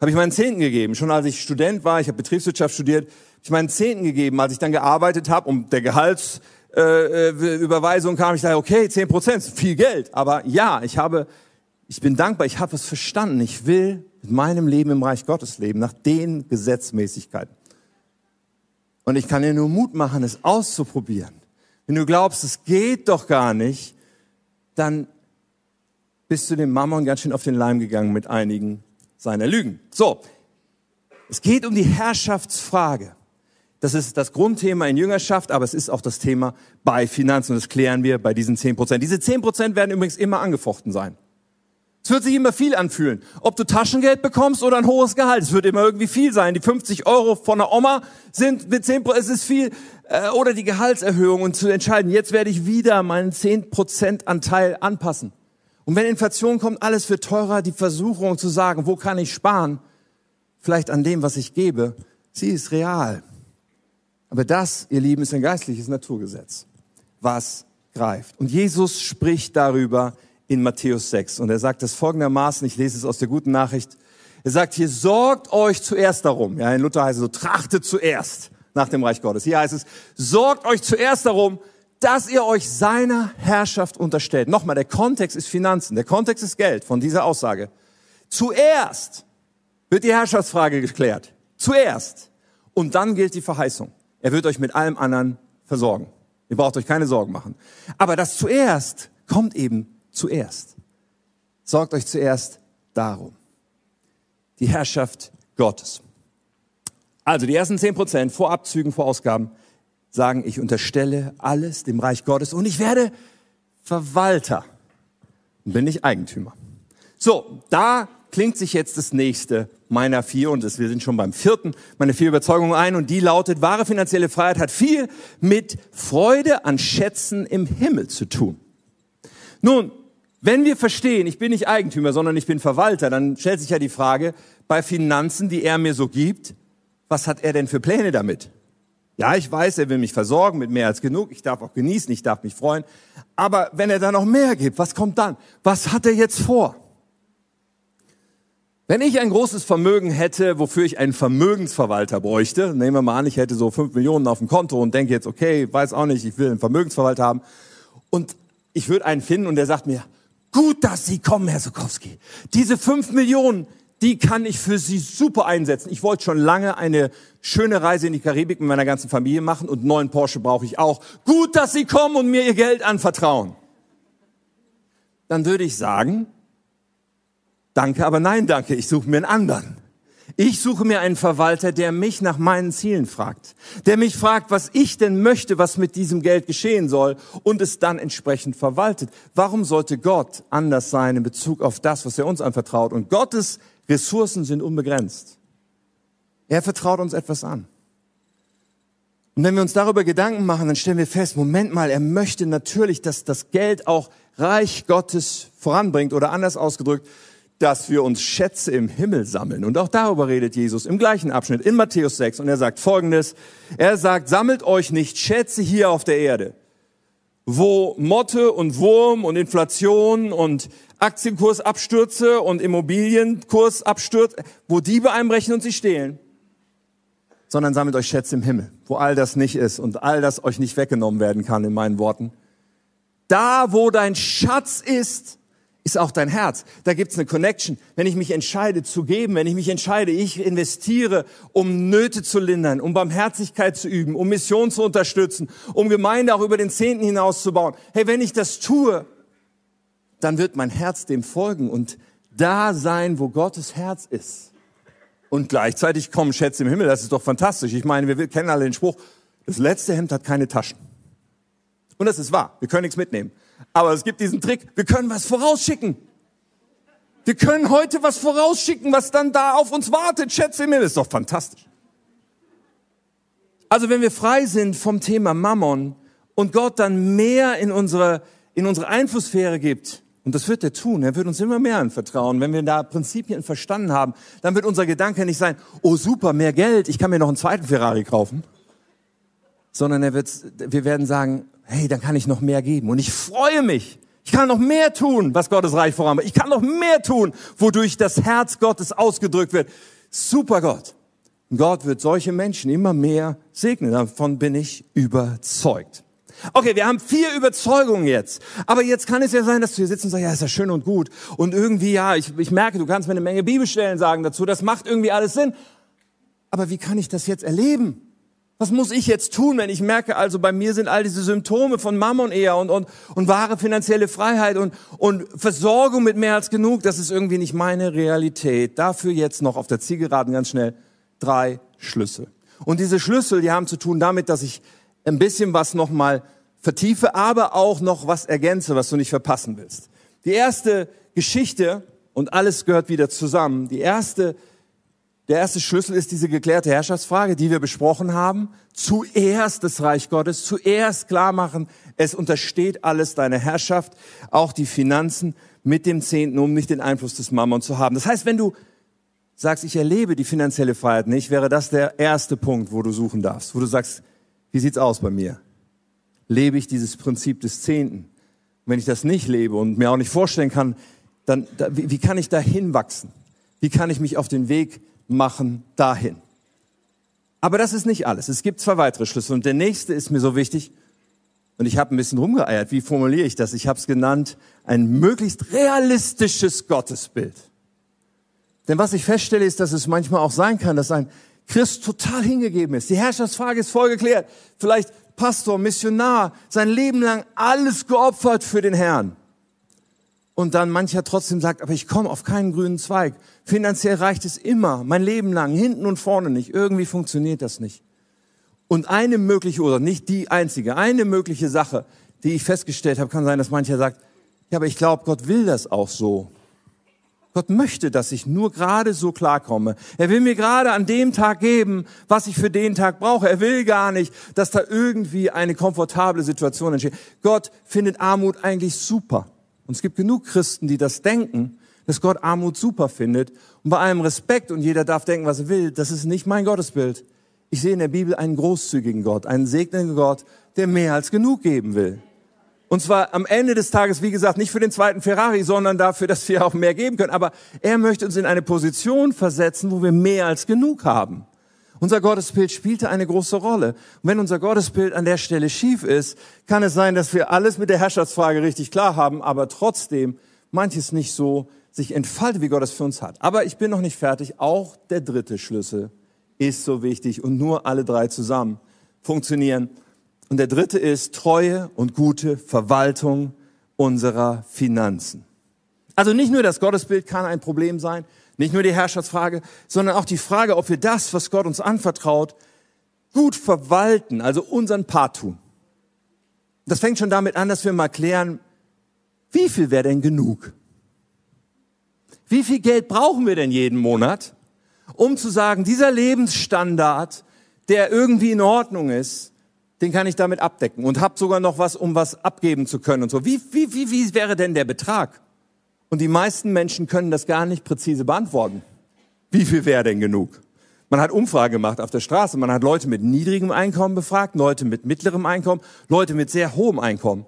habe ich meinen Zehnten gegeben. Schon als ich Student war, ich habe Betriebswirtschaft studiert, habe ich meinen Zehnten gegeben. Als ich dann gearbeitet habe und der Gehaltsüberweisung äh, kam, ich dachte, okay, zehn Prozent, viel Geld. Aber ja, ich habe, ich bin dankbar, ich habe es verstanden. Ich will mit meinem Leben im Reich Gottes leben, nach den Gesetzmäßigkeiten. Und ich kann dir nur Mut machen, es auszuprobieren. Wenn du glaubst, es geht doch gar nicht, dann bist du dem Mammon ganz schön auf den Leim gegangen mit einigen seiner Lügen. So, es geht um die Herrschaftsfrage. Das ist das Grundthema in Jüngerschaft, aber es ist auch das Thema bei Finanzen. Und das klären wir bei diesen zehn Prozent. Diese zehn Prozent werden übrigens immer angefochten sein. Es wird sich immer viel anfühlen. Ob du Taschengeld bekommst oder ein hohes Gehalt. Es wird immer irgendwie viel sein. Die 50 Euro von der Oma sind mit 10 Prozent, es ist viel. Äh, oder die Gehaltserhöhung und zu entscheiden, jetzt werde ich wieder meinen 10 Prozent Anteil anpassen. Und wenn Inflation kommt, alles wird teurer, die Versuchung zu sagen, wo kann ich sparen? Vielleicht an dem, was ich gebe. Sie ist real. Aber das, ihr Lieben, ist ein geistliches Naturgesetz, was greift. Und Jesus spricht darüber in Matthäus 6. Und er sagt das folgendermaßen, ich lese es aus der guten Nachricht. Er sagt hier, sorgt euch zuerst darum. Ja, in Luther heißt es so, trachtet zuerst nach dem Reich Gottes. Hier heißt es, sorgt euch zuerst darum, dass ihr euch seiner Herrschaft unterstellt. Nochmal, der Kontext ist Finanzen, der Kontext ist Geld von dieser Aussage. Zuerst wird die Herrschaftsfrage geklärt. Zuerst. Und dann gilt die Verheißung. Er wird euch mit allem anderen versorgen. Ihr braucht euch keine Sorgen machen. Aber das zuerst kommt eben zuerst. Sorgt euch zuerst darum. Die Herrschaft Gottes. Also die ersten zehn Prozent vor Abzügen, vor Ausgaben sagen, ich unterstelle alles dem Reich Gottes und ich werde Verwalter und bin nicht Eigentümer. So, da klingt sich jetzt das nächste meiner vier, und wir sind schon beim vierten, meine vier Überzeugungen ein, und die lautet, wahre finanzielle Freiheit hat viel mit Freude an Schätzen im Himmel zu tun. Nun, wenn wir verstehen, ich bin nicht Eigentümer, sondern ich bin Verwalter, dann stellt sich ja die Frage, bei Finanzen, die er mir so gibt, was hat er denn für Pläne damit? Ja, ich weiß, er will mich versorgen mit mehr als genug. Ich darf auch genießen, ich darf mich freuen. Aber wenn er da noch mehr gibt, was kommt dann? Was hat er jetzt vor? Wenn ich ein großes Vermögen hätte, wofür ich einen Vermögensverwalter bräuchte, nehmen wir mal an, ich hätte so fünf Millionen auf dem Konto und denke jetzt, okay, weiß auch nicht, ich will einen Vermögensverwalter haben. Und ich würde einen finden und der sagt mir, gut, dass Sie kommen, Herr Sokowski. Diese fünf Millionen, die kann ich für Sie super einsetzen. Ich wollte schon lange eine schöne Reise in die Karibik mit meiner ganzen Familie machen und neuen Porsche brauche ich auch. Gut, dass Sie kommen und mir Ihr Geld anvertrauen. Dann würde ich sagen, danke, aber nein, danke, ich suche mir einen anderen. Ich suche mir einen Verwalter, der mich nach meinen Zielen fragt, der mich fragt, was ich denn möchte, was mit diesem Geld geschehen soll und es dann entsprechend verwaltet. Warum sollte Gott anders sein in Bezug auf das, was er uns anvertraut? Und Gottes Ressourcen sind unbegrenzt. Er vertraut uns etwas an. Und wenn wir uns darüber Gedanken machen, dann stellen wir fest, Moment mal, er möchte natürlich, dass das Geld auch Reich Gottes voranbringt oder anders ausgedrückt, dass wir uns Schätze im Himmel sammeln. Und auch darüber redet Jesus im gleichen Abschnitt in Matthäus 6. Und er sagt Folgendes. Er sagt, sammelt euch nicht Schätze hier auf der Erde, wo Motte und Wurm und Inflation und Aktienkursabstürze und Immobilienkursabstürze, wo Diebe einbrechen und sie stehlen, sondern sammelt euch Schätze im Himmel, wo all das nicht ist und all das euch nicht weggenommen werden kann, in meinen Worten. Da, wo dein Schatz ist, ist auch dein Herz. Da gibt's eine Connection. Wenn ich mich entscheide zu geben, wenn ich mich entscheide, ich investiere, um Nöte zu lindern, um Barmherzigkeit zu üben, um Mission zu unterstützen, um Gemeinde auch über den Zehnten hinaus zu bauen. Hey, wenn ich das tue, dann wird mein Herz dem folgen und da sein, wo Gottes Herz ist. Und gleichzeitig kommen Schätze im Himmel. Das ist doch fantastisch. Ich meine, wir kennen alle den Spruch, das letzte Hemd hat keine Taschen. Und das ist wahr. Wir können nichts mitnehmen. Aber es gibt diesen Trick. Wir können was vorausschicken. Wir können heute was vorausschicken, was dann da auf uns wartet. Schätze Himmel. Das ist doch fantastisch. Also wenn wir frei sind vom Thema Mammon und Gott dann mehr in unsere, in unsere Einflusssphäre gibt, und das wird er tun. Er wird uns immer mehr anvertrauen. Wenn wir da Prinzipien verstanden haben, dann wird unser Gedanke nicht sein, oh super, mehr Geld, ich kann mir noch einen zweiten Ferrari kaufen. Sondern er wird, wir werden sagen, hey, dann kann ich noch mehr geben. Und ich freue mich. Ich kann noch mehr tun, was Gottes Reich voranbringt. Ich kann noch mehr tun, wodurch das Herz Gottes ausgedrückt wird. Super Gott. Gott wird solche Menschen immer mehr segnen. Davon bin ich überzeugt. Okay, wir haben vier Überzeugungen jetzt. Aber jetzt kann es ja sein, dass du hier sitzt und sagst, ja, ist ja schön und gut. Und irgendwie, ja, ich, ich merke, du kannst mir eine Menge Bibelstellen sagen dazu. Das macht irgendwie alles Sinn. Aber wie kann ich das jetzt erleben? Was muss ich jetzt tun, wenn ich merke, also bei mir sind all diese Symptome von Mammon eher und, und, und wahre finanzielle Freiheit und, und Versorgung mit mehr als genug, das ist irgendwie nicht meine Realität. Dafür jetzt noch auf der Zielgeraden ganz schnell drei Schlüssel. Und diese Schlüssel, die haben zu tun damit, dass ich ein bisschen was nochmal vertiefe, aber auch noch was ergänze, was du nicht verpassen willst. Die erste Geschichte, und alles gehört wieder zusammen, die erste, der erste Schlüssel ist diese geklärte Herrschaftsfrage, die wir besprochen haben. Zuerst das Reich Gottes, zuerst klar machen, es untersteht alles deine Herrschaft, auch die Finanzen mit dem Zehnten, um nicht den Einfluss des Mammon zu haben. Das heißt, wenn du sagst, ich erlebe die finanzielle Freiheit nicht, wäre das der erste Punkt, wo du suchen darfst, wo du sagst, wie sieht's aus bei mir? Lebe ich dieses Prinzip des Zehnten? Und wenn ich das nicht lebe und mir auch nicht vorstellen kann, dann da, wie, wie kann ich da hinwachsen? Wie kann ich mich auf den Weg machen dahin? Aber das ist nicht alles. Es gibt zwei weitere Schlüssel und der nächste ist mir so wichtig. Und ich habe ein bisschen rumgeeiert. Wie formuliere ich das? Ich habe es genannt, ein möglichst realistisches Gottesbild. Denn was ich feststelle, ist, dass es manchmal auch sein kann, dass ein Christ total hingegeben ist. Die Herrschaftsfrage ist voll geklärt. Vielleicht Pastor, Missionar, sein Leben lang alles geopfert für den Herrn. Und dann mancher trotzdem sagt, aber ich komme auf keinen grünen Zweig. Finanziell reicht es immer, mein Leben lang, hinten und vorne nicht. Irgendwie funktioniert das nicht. Und eine mögliche oder nicht die einzige, eine mögliche Sache, die ich festgestellt habe, kann sein, dass mancher sagt, ja, aber ich glaube, Gott will das auch so. Gott möchte, dass ich nur gerade so klarkomme. Er will mir gerade an dem Tag geben, was ich für den Tag brauche. Er will gar nicht, dass da irgendwie eine komfortable Situation entsteht. Gott findet Armut eigentlich super. Und es gibt genug Christen, die das denken, dass Gott Armut super findet. Und bei allem Respekt, und jeder darf denken, was er will, das ist nicht mein Gottesbild. Ich sehe in der Bibel einen großzügigen Gott, einen segnenden Gott, der mehr als genug geben will. Und zwar am Ende des Tages, wie gesagt, nicht für den zweiten Ferrari, sondern dafür, dass wir auch mehr geben können. Aber er möchte uns in eine Position versetzen, wo wir mehr als genug haben. Unser Gottesbild spielte eine große Rolle. Und wenn unser Gottesbild an der Stelle schief ist, kann es sein, dass wir alles mit der Herrschaftsfrage richtig klar haben, aber trotzdem manches nicht so sich entfaltet, wie Gott es für uns hat. Aber ich bin noch nicht fertig. Auch der dritte Schlüssel ist so wichtig und nur alle drei zusammen funktionieren. Und der dritte ist treue und gute Verwaltung unserer Finanzen. Also nicht nur das Gottesbild kann ein Problem sein, nicht nur die Herrschaftsfrage, sondern auch die Frage, ob wir das, was Gott uns anvertraut, gut verwalten, also unseren Part tun. Das fängt schon damit an, dass wir mal klären, wie viel wäre denn genug? Wie viel Geld brauchen wir denn jeden Monat, um zu sagen, dieser Lebensstandard, der irgendwie in Ordnung ist, den kann ich damit abdecken und habe sogar noch was, um was abgeben zu können und so. Wie, wie, wie, wie wäre denn der Betrag? Und die meisten Menschen können das gar nicht präzise beantworten. Wie viel wäre denn genug? Man hat Umfrage gemacht auf der Straße, man hat Leute mit niedrigem Einkommen befragt, Leute mit mittlerem Einkommen, Leute mit sehr hohem Einkommen.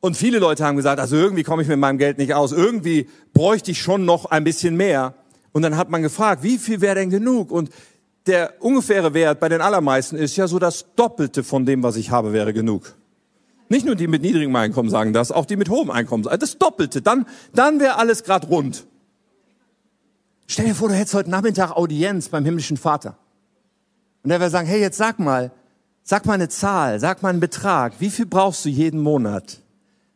Und viele Leute haben gesagt, also irgendwie komme ich mit meinem Geld nicht aus, irgendwie bräuchte ich schon noch ein bisschen mehr. Und dann hat man gefragt, wie viel wäre denn genug? Und der ungefähre Wert bei den allermeisten ist ja so das Doppelte von dem, was ich habe, wäre genug. Nicht nur die mit niedrigem Einkommen sagen das, auch die mit hohem Einkommen. Das Doppelte, dann, dann wäre alles grad rund. Stell dir vor, du hättest heute Nachmittag Audienz beim himmlischen Vater. Und der würde sagen, hey, jetzt sag mal, sag mal eine Zahl, sag mal einen Betrag. Wie viel brauchst du jeden Monat?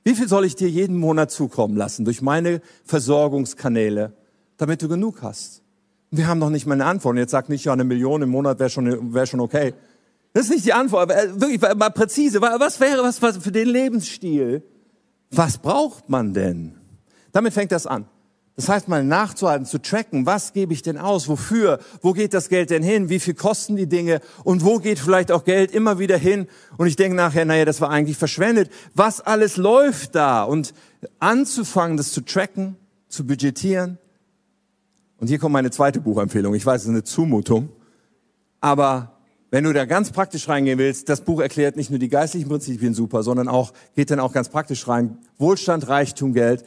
Wie viel soll ich dir jeden Monat zukommen lassen durch meine Versorgungskanäle, damit du genug hast? Wir haben noch nicht mal eine Antwort. Und jetzt sag nicht, ja, eine Million im Monat wäre schon, wär schon okay. Das ist nicht die Antwort, aber äh, wirklich mal präzise. Was wäre was für den Lebensstil? Was braucht man denn? Damit fängt das an. Das heißt mal nachzuhalten, zu tracken, was gebe ich denn aus, wofür, wo geht das Geld denn hin, wie viel kosten die Dinge und wo geht vielleicht auch Geld immer wieder hin und ich denke nachher, naja, das war eigentlich verschwendet. Was alles läuft da und anzufangen, das zu tracken, zu budgetieren. Und hier kommt meine zweite Buchempfehlung. Ich weiß, es ist eine Zumutung, aber wenn du da ganz praktisch reingehen willst, das Buch erklärt nicht nur die geistlichen Prinzipien super, sondern auch, geht dann auch ganz praktisch rein. Wohlstand, Reichtum, Geld.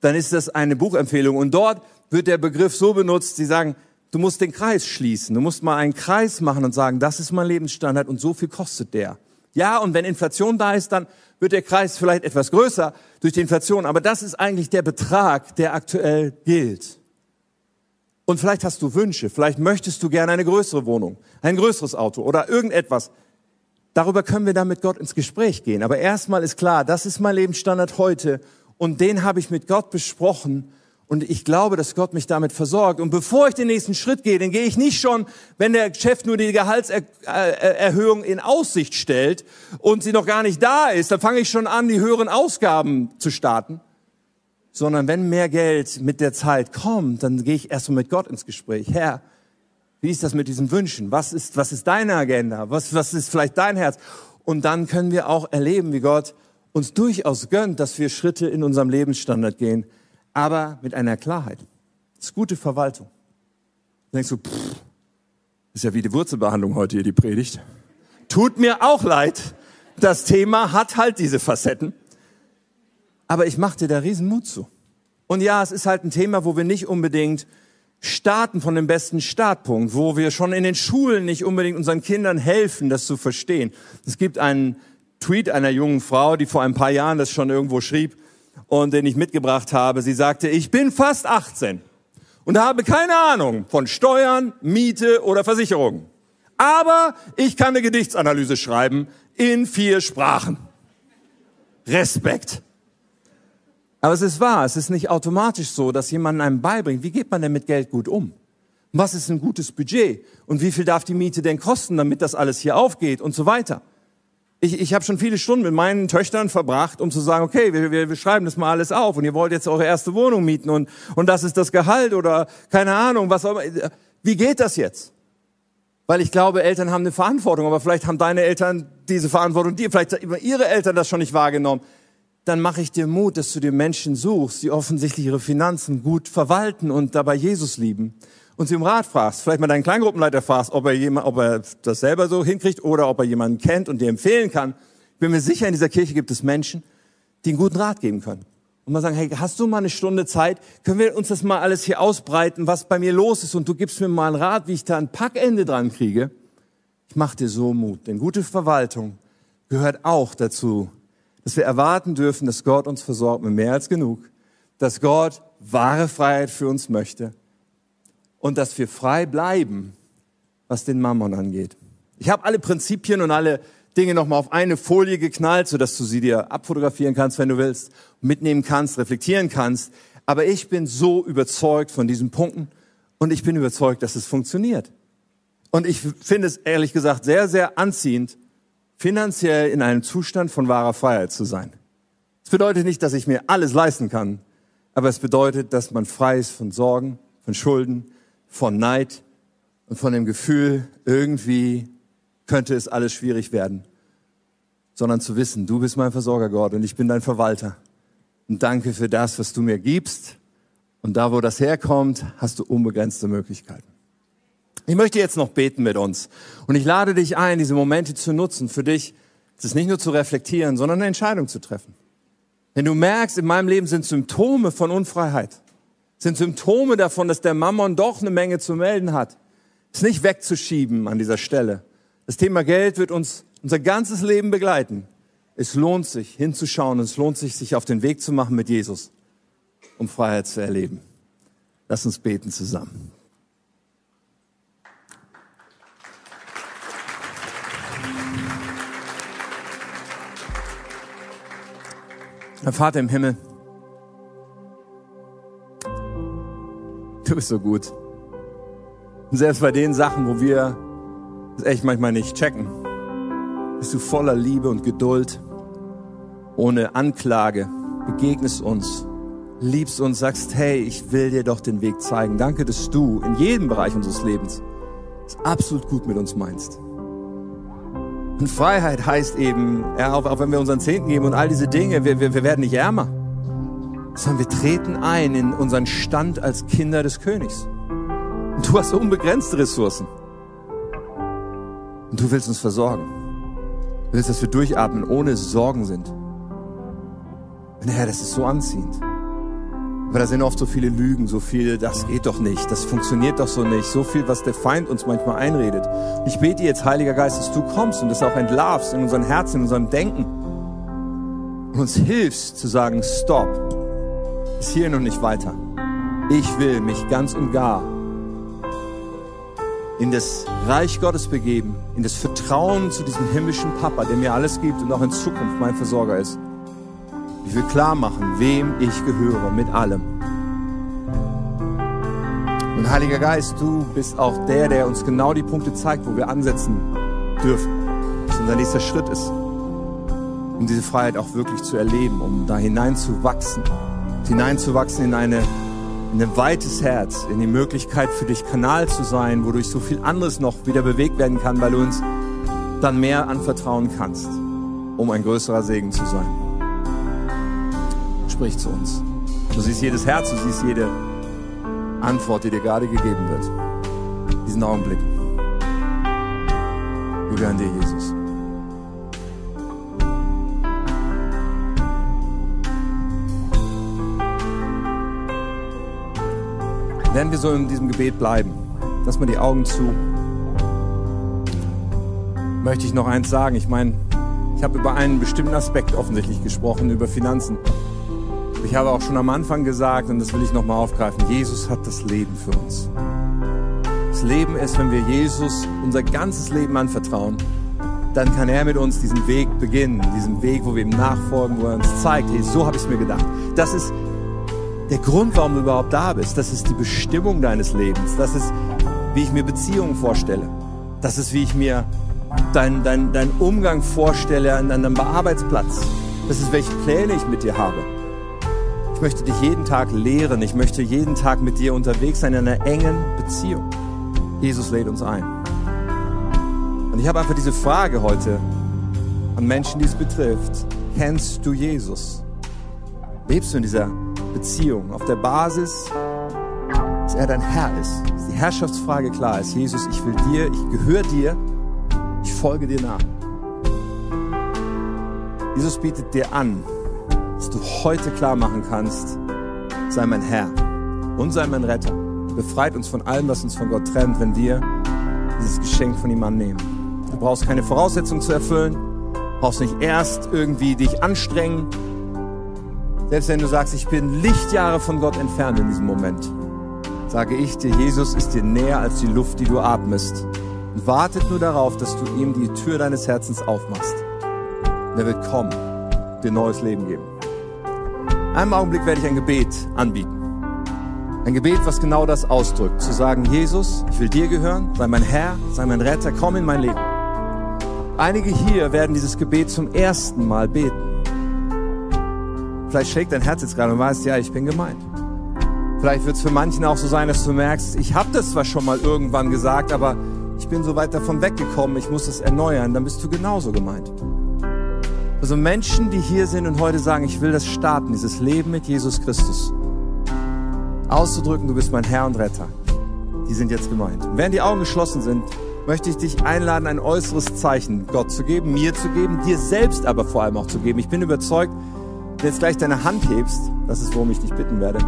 Dann ist das eine Buchempfehlung. Und dort wird der Begriff so benutzt, sie sagen, du musst den Kreis schließen. Du musst mal einen Kreis machen und sagen, das ist mein Lebensstandard und so viel kostet der. Ja, und wenn Inflation da ist, dann wird der Kreis vielleicht etwas größer durch die Inflation. Aber das ist eigentlich der Betrag, der aktuell gilt. Und vielleicht hast du Wünsche, vielleicht möchtest du gerne eine größere Wohnung, ein größeres Auto oder irgendetwas. Darüber können wir dann mit Gott ins Gespräch gehen. Aber erstmal ist klar, das ist mein Lebensstandard heute und den habe ich mit Gott besprochen und ich glaube, dass Gott mich damit versorgt. Und bevor ich den nächsten Schritt gehe, den gehe ich nicht schon, wenn der Chef nur die Gehaltserhöhung in Aussicht stellt und sie noch gar nicht da ist, dann fange ich schon an, die höheren Ausgaben zu starten sondern wenn mehr Geld mit der Zeit kommt, dann gehe ich erstmal mit Gott ins Gespräch. Herr, wie ist das mit diesen Wünschen? Was ist, was ist deine Agenda? Was, was ist vielleicht dein Herz? Und dann können wir auch erleben, wie Gott uns durchaus gönnt, dass wir Schritte in unserem Lebensstandard gehen, aber mit einer Klarheit. Das ist gute Verwaltung. Dann denkst du, pff, ist ja wie die Wurzelbehandlung heute hier, die Predigt. Tut mir auch leid. Das Thema hat halt diese Facetten. Aber ich mache dir da riesen Mut zu. Und ja, es ist halt ein Thema, wo wir nicht unbedingt starten von dem besten Startpunkt, wo wir schon in den Schulen nicht unbedingt unseren Kindern helfen, das zu verstehen. Es gibt einen Tweet einer jungen Frau, die vor ein paar Jahren das schon irgendwo schrieb und den ich mitgebracht habe. Sie sagte, ich bin fast 18 und habe keine Ahnung von Steuern, Miete oder Versicherungen. Aber ich kann eine Gedichtsanalyse schreiben in vier Sprachen. Respekt. Aber es ist wahr, es ist nicht automatisch so, dass jemand einem beibringt, wie geht man denn mit Geld gut um? Was ist ein gutes Budget? Und wie viel darf die Miete denn kosten, damit das alles hier aufgeht und so weiter? Ich, ich habe schon viele Stunden mit meinen Töchtern verbracht, um zu sagen, okay, wir, wir, wir schreiben das mal alles auf und ihr wollt jetzt eure erste Wohnung mieten und, und das ist das Gehalt oder keine Ahnung, was auch immer. Wie geht das jetzt? Weil ich glaube, Eltern haben eine Verantwortung, aber vielleicht haben deine Eltern diese Verantwortung, die, vielleicht haben ihre Eltern das schon nicht wahrgenommen dann mache ich dir Mut, dass du dir Menschen suchst, die offensichtlich ihre Finanzen gut verwalten und dabei Jesus lieben. Und sie um Rat fragst, vielleicht mal deinen Kleingruppenleiter fragst, ob er, jemand, ob er das selber so hinkriegt oder ob er jemanden kennt und dir empfehlen kann. Ich bin mir sicher, in dieser Kirche gibt es Menschen, die einen guten Rat geben können. Und mal sagen, hey, hast du mal eine Stunde Zeit? Können wir uns das mal alles hier ausbreiten, was bei mir los ist? Und du gibst mir mal einen Rat, wie ich da ein Packende dran kriege. Ich mache dir so Mut. Denn gute Verwaltung gehört auch dazu, dass wir erwarten dürfen, dass Gott uns versorgt mit mehr als genug, dass Gott wahre Freiheit für uns möchte und dass wir frei bleiben, was den Mammon angeht. Ich habe alle Prinzipien und alle Dinge nochmal auf eine Folie geknallt, sodass du sie dir abfotografieren kannst, wenn du willst, mitnehmen kannst, reflektieren kannst. Aber ich bin so überzeugt von diesen Punkten und ich bin überzeugt, dass es funktioniert. Und ich finde es ehrlich gesagt sehr, sehr anziehend, finanziell in einem Zustand von wahrer Freiheit zu sein. Es bedeutet nicht, dass ich mir alles leisten kann, aber es bedeutet, dass man frei ist von Sorgen, von Schulden, von Neid und von dem Gefühl, irgendwie könnte es alles schwierig werden, sondern zu wissen, du bist mein Versorger, Gott, und ich bin dein Verwalter. Und danke für das, was du mir gibst. Und da, wo das herkommt, hast du unbegrenzte Möglichkeiten. Ich möchte jetzt noch beten mit uns. Und ich lade dich ein, diese Momente zu nutzen, für dich, das nicht nur zu reflektieren, sondern eine Entscheidung zu treffen. Wenn du merkst, in meinem Leben sind Symptome von Unfreiheit, sind Symptome davon, dass der Mammon doch eine Menge zu melden hat, ist nicht wegzuschieben an dieser Stelle. Das Thema Geld wird uns unser ganzes Leben begleiten. Es lohnt sich hinzuschauen, es lohnt sich, sich auf den Weg zu machen mit Jesus, um Freiheit zu erleben. Lass uns beten zusammen. Vater im Himmel, du bist so gut. Und selbst bei den Sachen, wo wir es echt manchmal nicht checken, bist du voller Liebe und Geduld, ohne Anklage, begegnest uns, liebst uns, sagst, hey, ich will dir doch den Weg zeigen. Danke, dass du in jedem Bereich unseres Lebens es absolut gut mit uns meinst. Und Freiheit heißt eben, ja, auch, auch wenn wir unseren Zehnten geben und all diese Dinge, wir, wir, wir werden nicht ärmer, sondern wir treten ein in unseren Stand als Kinder des Königs. Und du hast unbegrenzte Ressourcen. Und du willst uns versorgen. Du willst, dass wir durchatmen, ohne Sorgen sind. Und Herr, das ist so anziehend. Aber da sind oft so viele Lügen, so viel, das geht doch nicht, das funktioniert doch so nicht, so viel, was der Feind uns manchmal einredet. Ich bete jetzt, Heiliger Geist, dass du kommst und das auch entlarvst in unseren Herzen, in unserem Denken und uns hilfst zu sagen, stopp, ist hier noch nicht weiter. Ich will mich ganz und gar in das Reich Gottes begeben, in das Vertrauen zu diesem himmlischen Papa, der mir alles gibt und auch in Zukunft mein Versorger ist. Ich will klar machen, wem ich gehöre mit allem. Und Heiliger Geist, du bist auch der, der uns genau die Punkte zeigt, wo wir ansetzen dürfen. Was unser nächster Schritt ist, um diese Freiheit auch wirklich zu erleben, um da hineinzuwachsen, hineinzuwachsen in eine in ein weites Herz, in die Möglichkeit für dich Kanal zu sein, wodurch so viel anderes noch wieder bewegt werden kann, weil du uns dann mehr anvertrauen kannst, um ein größerer Segen zu sein sprich zu uns. Du siehst jedes Herz, du siehst jede Antwort, die dir gerade gegeben wird. Diesen Augenblick. Wir gehören dir, Jesus. Werden wir so in diesem Gebet bleiben, lass mal die Augen zu. Möchte ich noch eins sagen. Ich meine, ich habe über einen bestimmten Aspekt offensichtlich gesprochen, über Finanzen. Ich habe auch schon am Anfang gesagt, und das will ich nochmal aufgreifen, Jesus hat das Leben für uns. Das Leben ist, wenn wir Jesus unser ganzes Leben anvertrauen, dann kann er mit uns diesen Weg beginnen, diesen Weg, wo wir ihm nachfolgen, wo er uns zeigt, hey, so habe ich es mir gedacht. Das ist der Grund, warum du überhaupt da bist. Das ist die Bestimmung deines Lebens. Das ist, wie ich mir Beziehungen vorstelle. Das ist, wie ich mir deinen dein, dein Umgang vorstelle an deinem Arbeitsplatz. Das ist, welche Pläne ich mit dir habe. Ich möchte dich jeden Tag lehren. Ich möchte jeden Tag mit dir unterwegs sein in einer engen Beziehung. Jesus lädt uns ein. Und ich habe einfach diese Frage heute an Menschen, die es betrifft. Kennst du Jesus? Lebst du in dieser Beziehung auf der Basis, dass er dein Herr ist? Dass die Herrschaftsfrage klar ist. Jesus, ich will dir, ich gehöre dir, ich folge dir nach. Jesus bietet dir an, dass du heute klar machen kannst, sei mein Herr und sei mein Retter. Befreit uns von allem, was uns von Gott trennt, wenn wir dieses Geschenk von ihm annehmen. Du brauchst keine Voraussetzungen zu erfüllen, brauchst nicht erst irgendwie dich anstrengen. Selbst wenn du sagst, ich bin Lichtjahre von Gott entfernt in diesem Moment, sage ich dir, Jesus ist dir näher als die Luft, die du atmest. Und wartet nur darauf, dass du ihm die Tür deines Herzens aufmachst. Und er wird kommen, dir neues Leben geben. Einen Augenblick werde ich ein Gebet anbieten. Ein Gebet, was genau das ausdrückt. Zu sagen, Jesus, ich will dir gehören, sei mein Herr, sei mein Retter, komm in mein Leben. Einige hier werden dieses Gebet zum ersten Mal beten. Vielleicht schlägt dein Herz jetzt gerade und weißt, ja, ich bin gemeint. Vielleicht wird es für manchen auch so sein, dass du merkst, ich habe das zwar schon mal irgendwann gesagt, aber ich bin so weit davon weggekommen, ich muss es erneuern, dann bist du genauso gemeint. Also Menschen, die hier sind und heute sagen, ich will das starten, dieses Leben mit Jesus Christus. Auszudrücken, du bist mein Herr und Retter. Die sind jetzt gemeint. Und während die Augen geschlossen sind, möchte ich dich einladen, ein äußeres Zeichen Gott zu geben, mir zu geben, dir selbst aber vor allem auch zu geben. Ich bin überzeugt, wenn du jetzt gleich deine Hand hebst, das ist, worum ich dich bitten werde,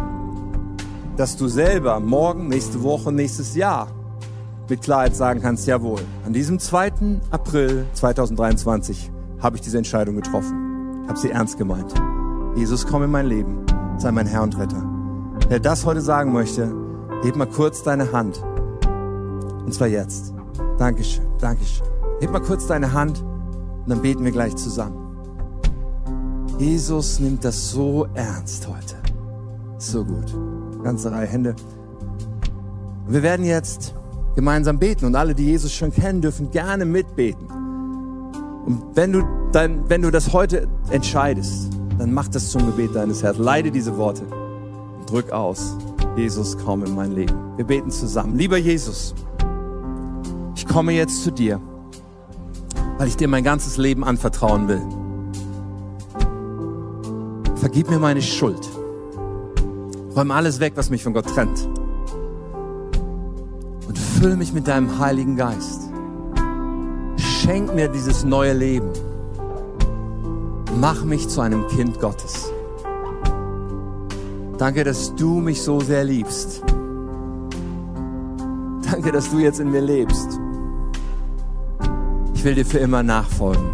dass du selber morgen, nächste Woche, nächstes Jahr mit Klarheit sagen kannst, jawohl, an diesem 2. April 2023 habe ich diese Entscheidung getroffen. Ich habe sie ernst gemeint. Jesus, komm in mein Leben, sei mein Herr und Retter. Wer das heute sagen möchte, heb mal kurz deine Hand. Und zwar jetzt. Dankeschön, Dankeschön. Heb mal kurz deine Hand und dann beten wir gleich zusammen. Jesus nimmt das so ernst heute. So gut. Ganze Reihe Hände. Wir werden jetzt gemeinsam beten und alle, die Jesus schon kennen, dürfen gerne mitbeten. Und wenn du, dann, wenn du das heute entscheidest, dann mach das zum Gebet deines Herzens. Leide diese Worte und drück aus. Jesus, komm in mein Leben. Wir beten zusammen. Lieber Jesus, ich komme jetzt zu dir, weil ich dir mein ganzes Leben anvertrauen will. Vergib mir meine Schuld. Räum alles weg, was mich von Gott trennt. Und fülle mich mit deinem Heiligen Geist. Schenk mir dieses neue Leben. Mach mich zu einem Kind Gottes. Danke, dass du mich so sehr liebst. Danke, dass du jetzt in mir lebst. Ich will dir für immer nachfolgen.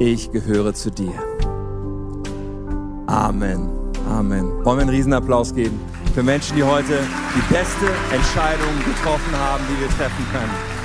Ich gehöre zu dir. Amen. Amen. Wollen wir einen Riesenapplaus geben für Menschen, die heute die beste Entscheidung getroffen haben, die wir treffen können.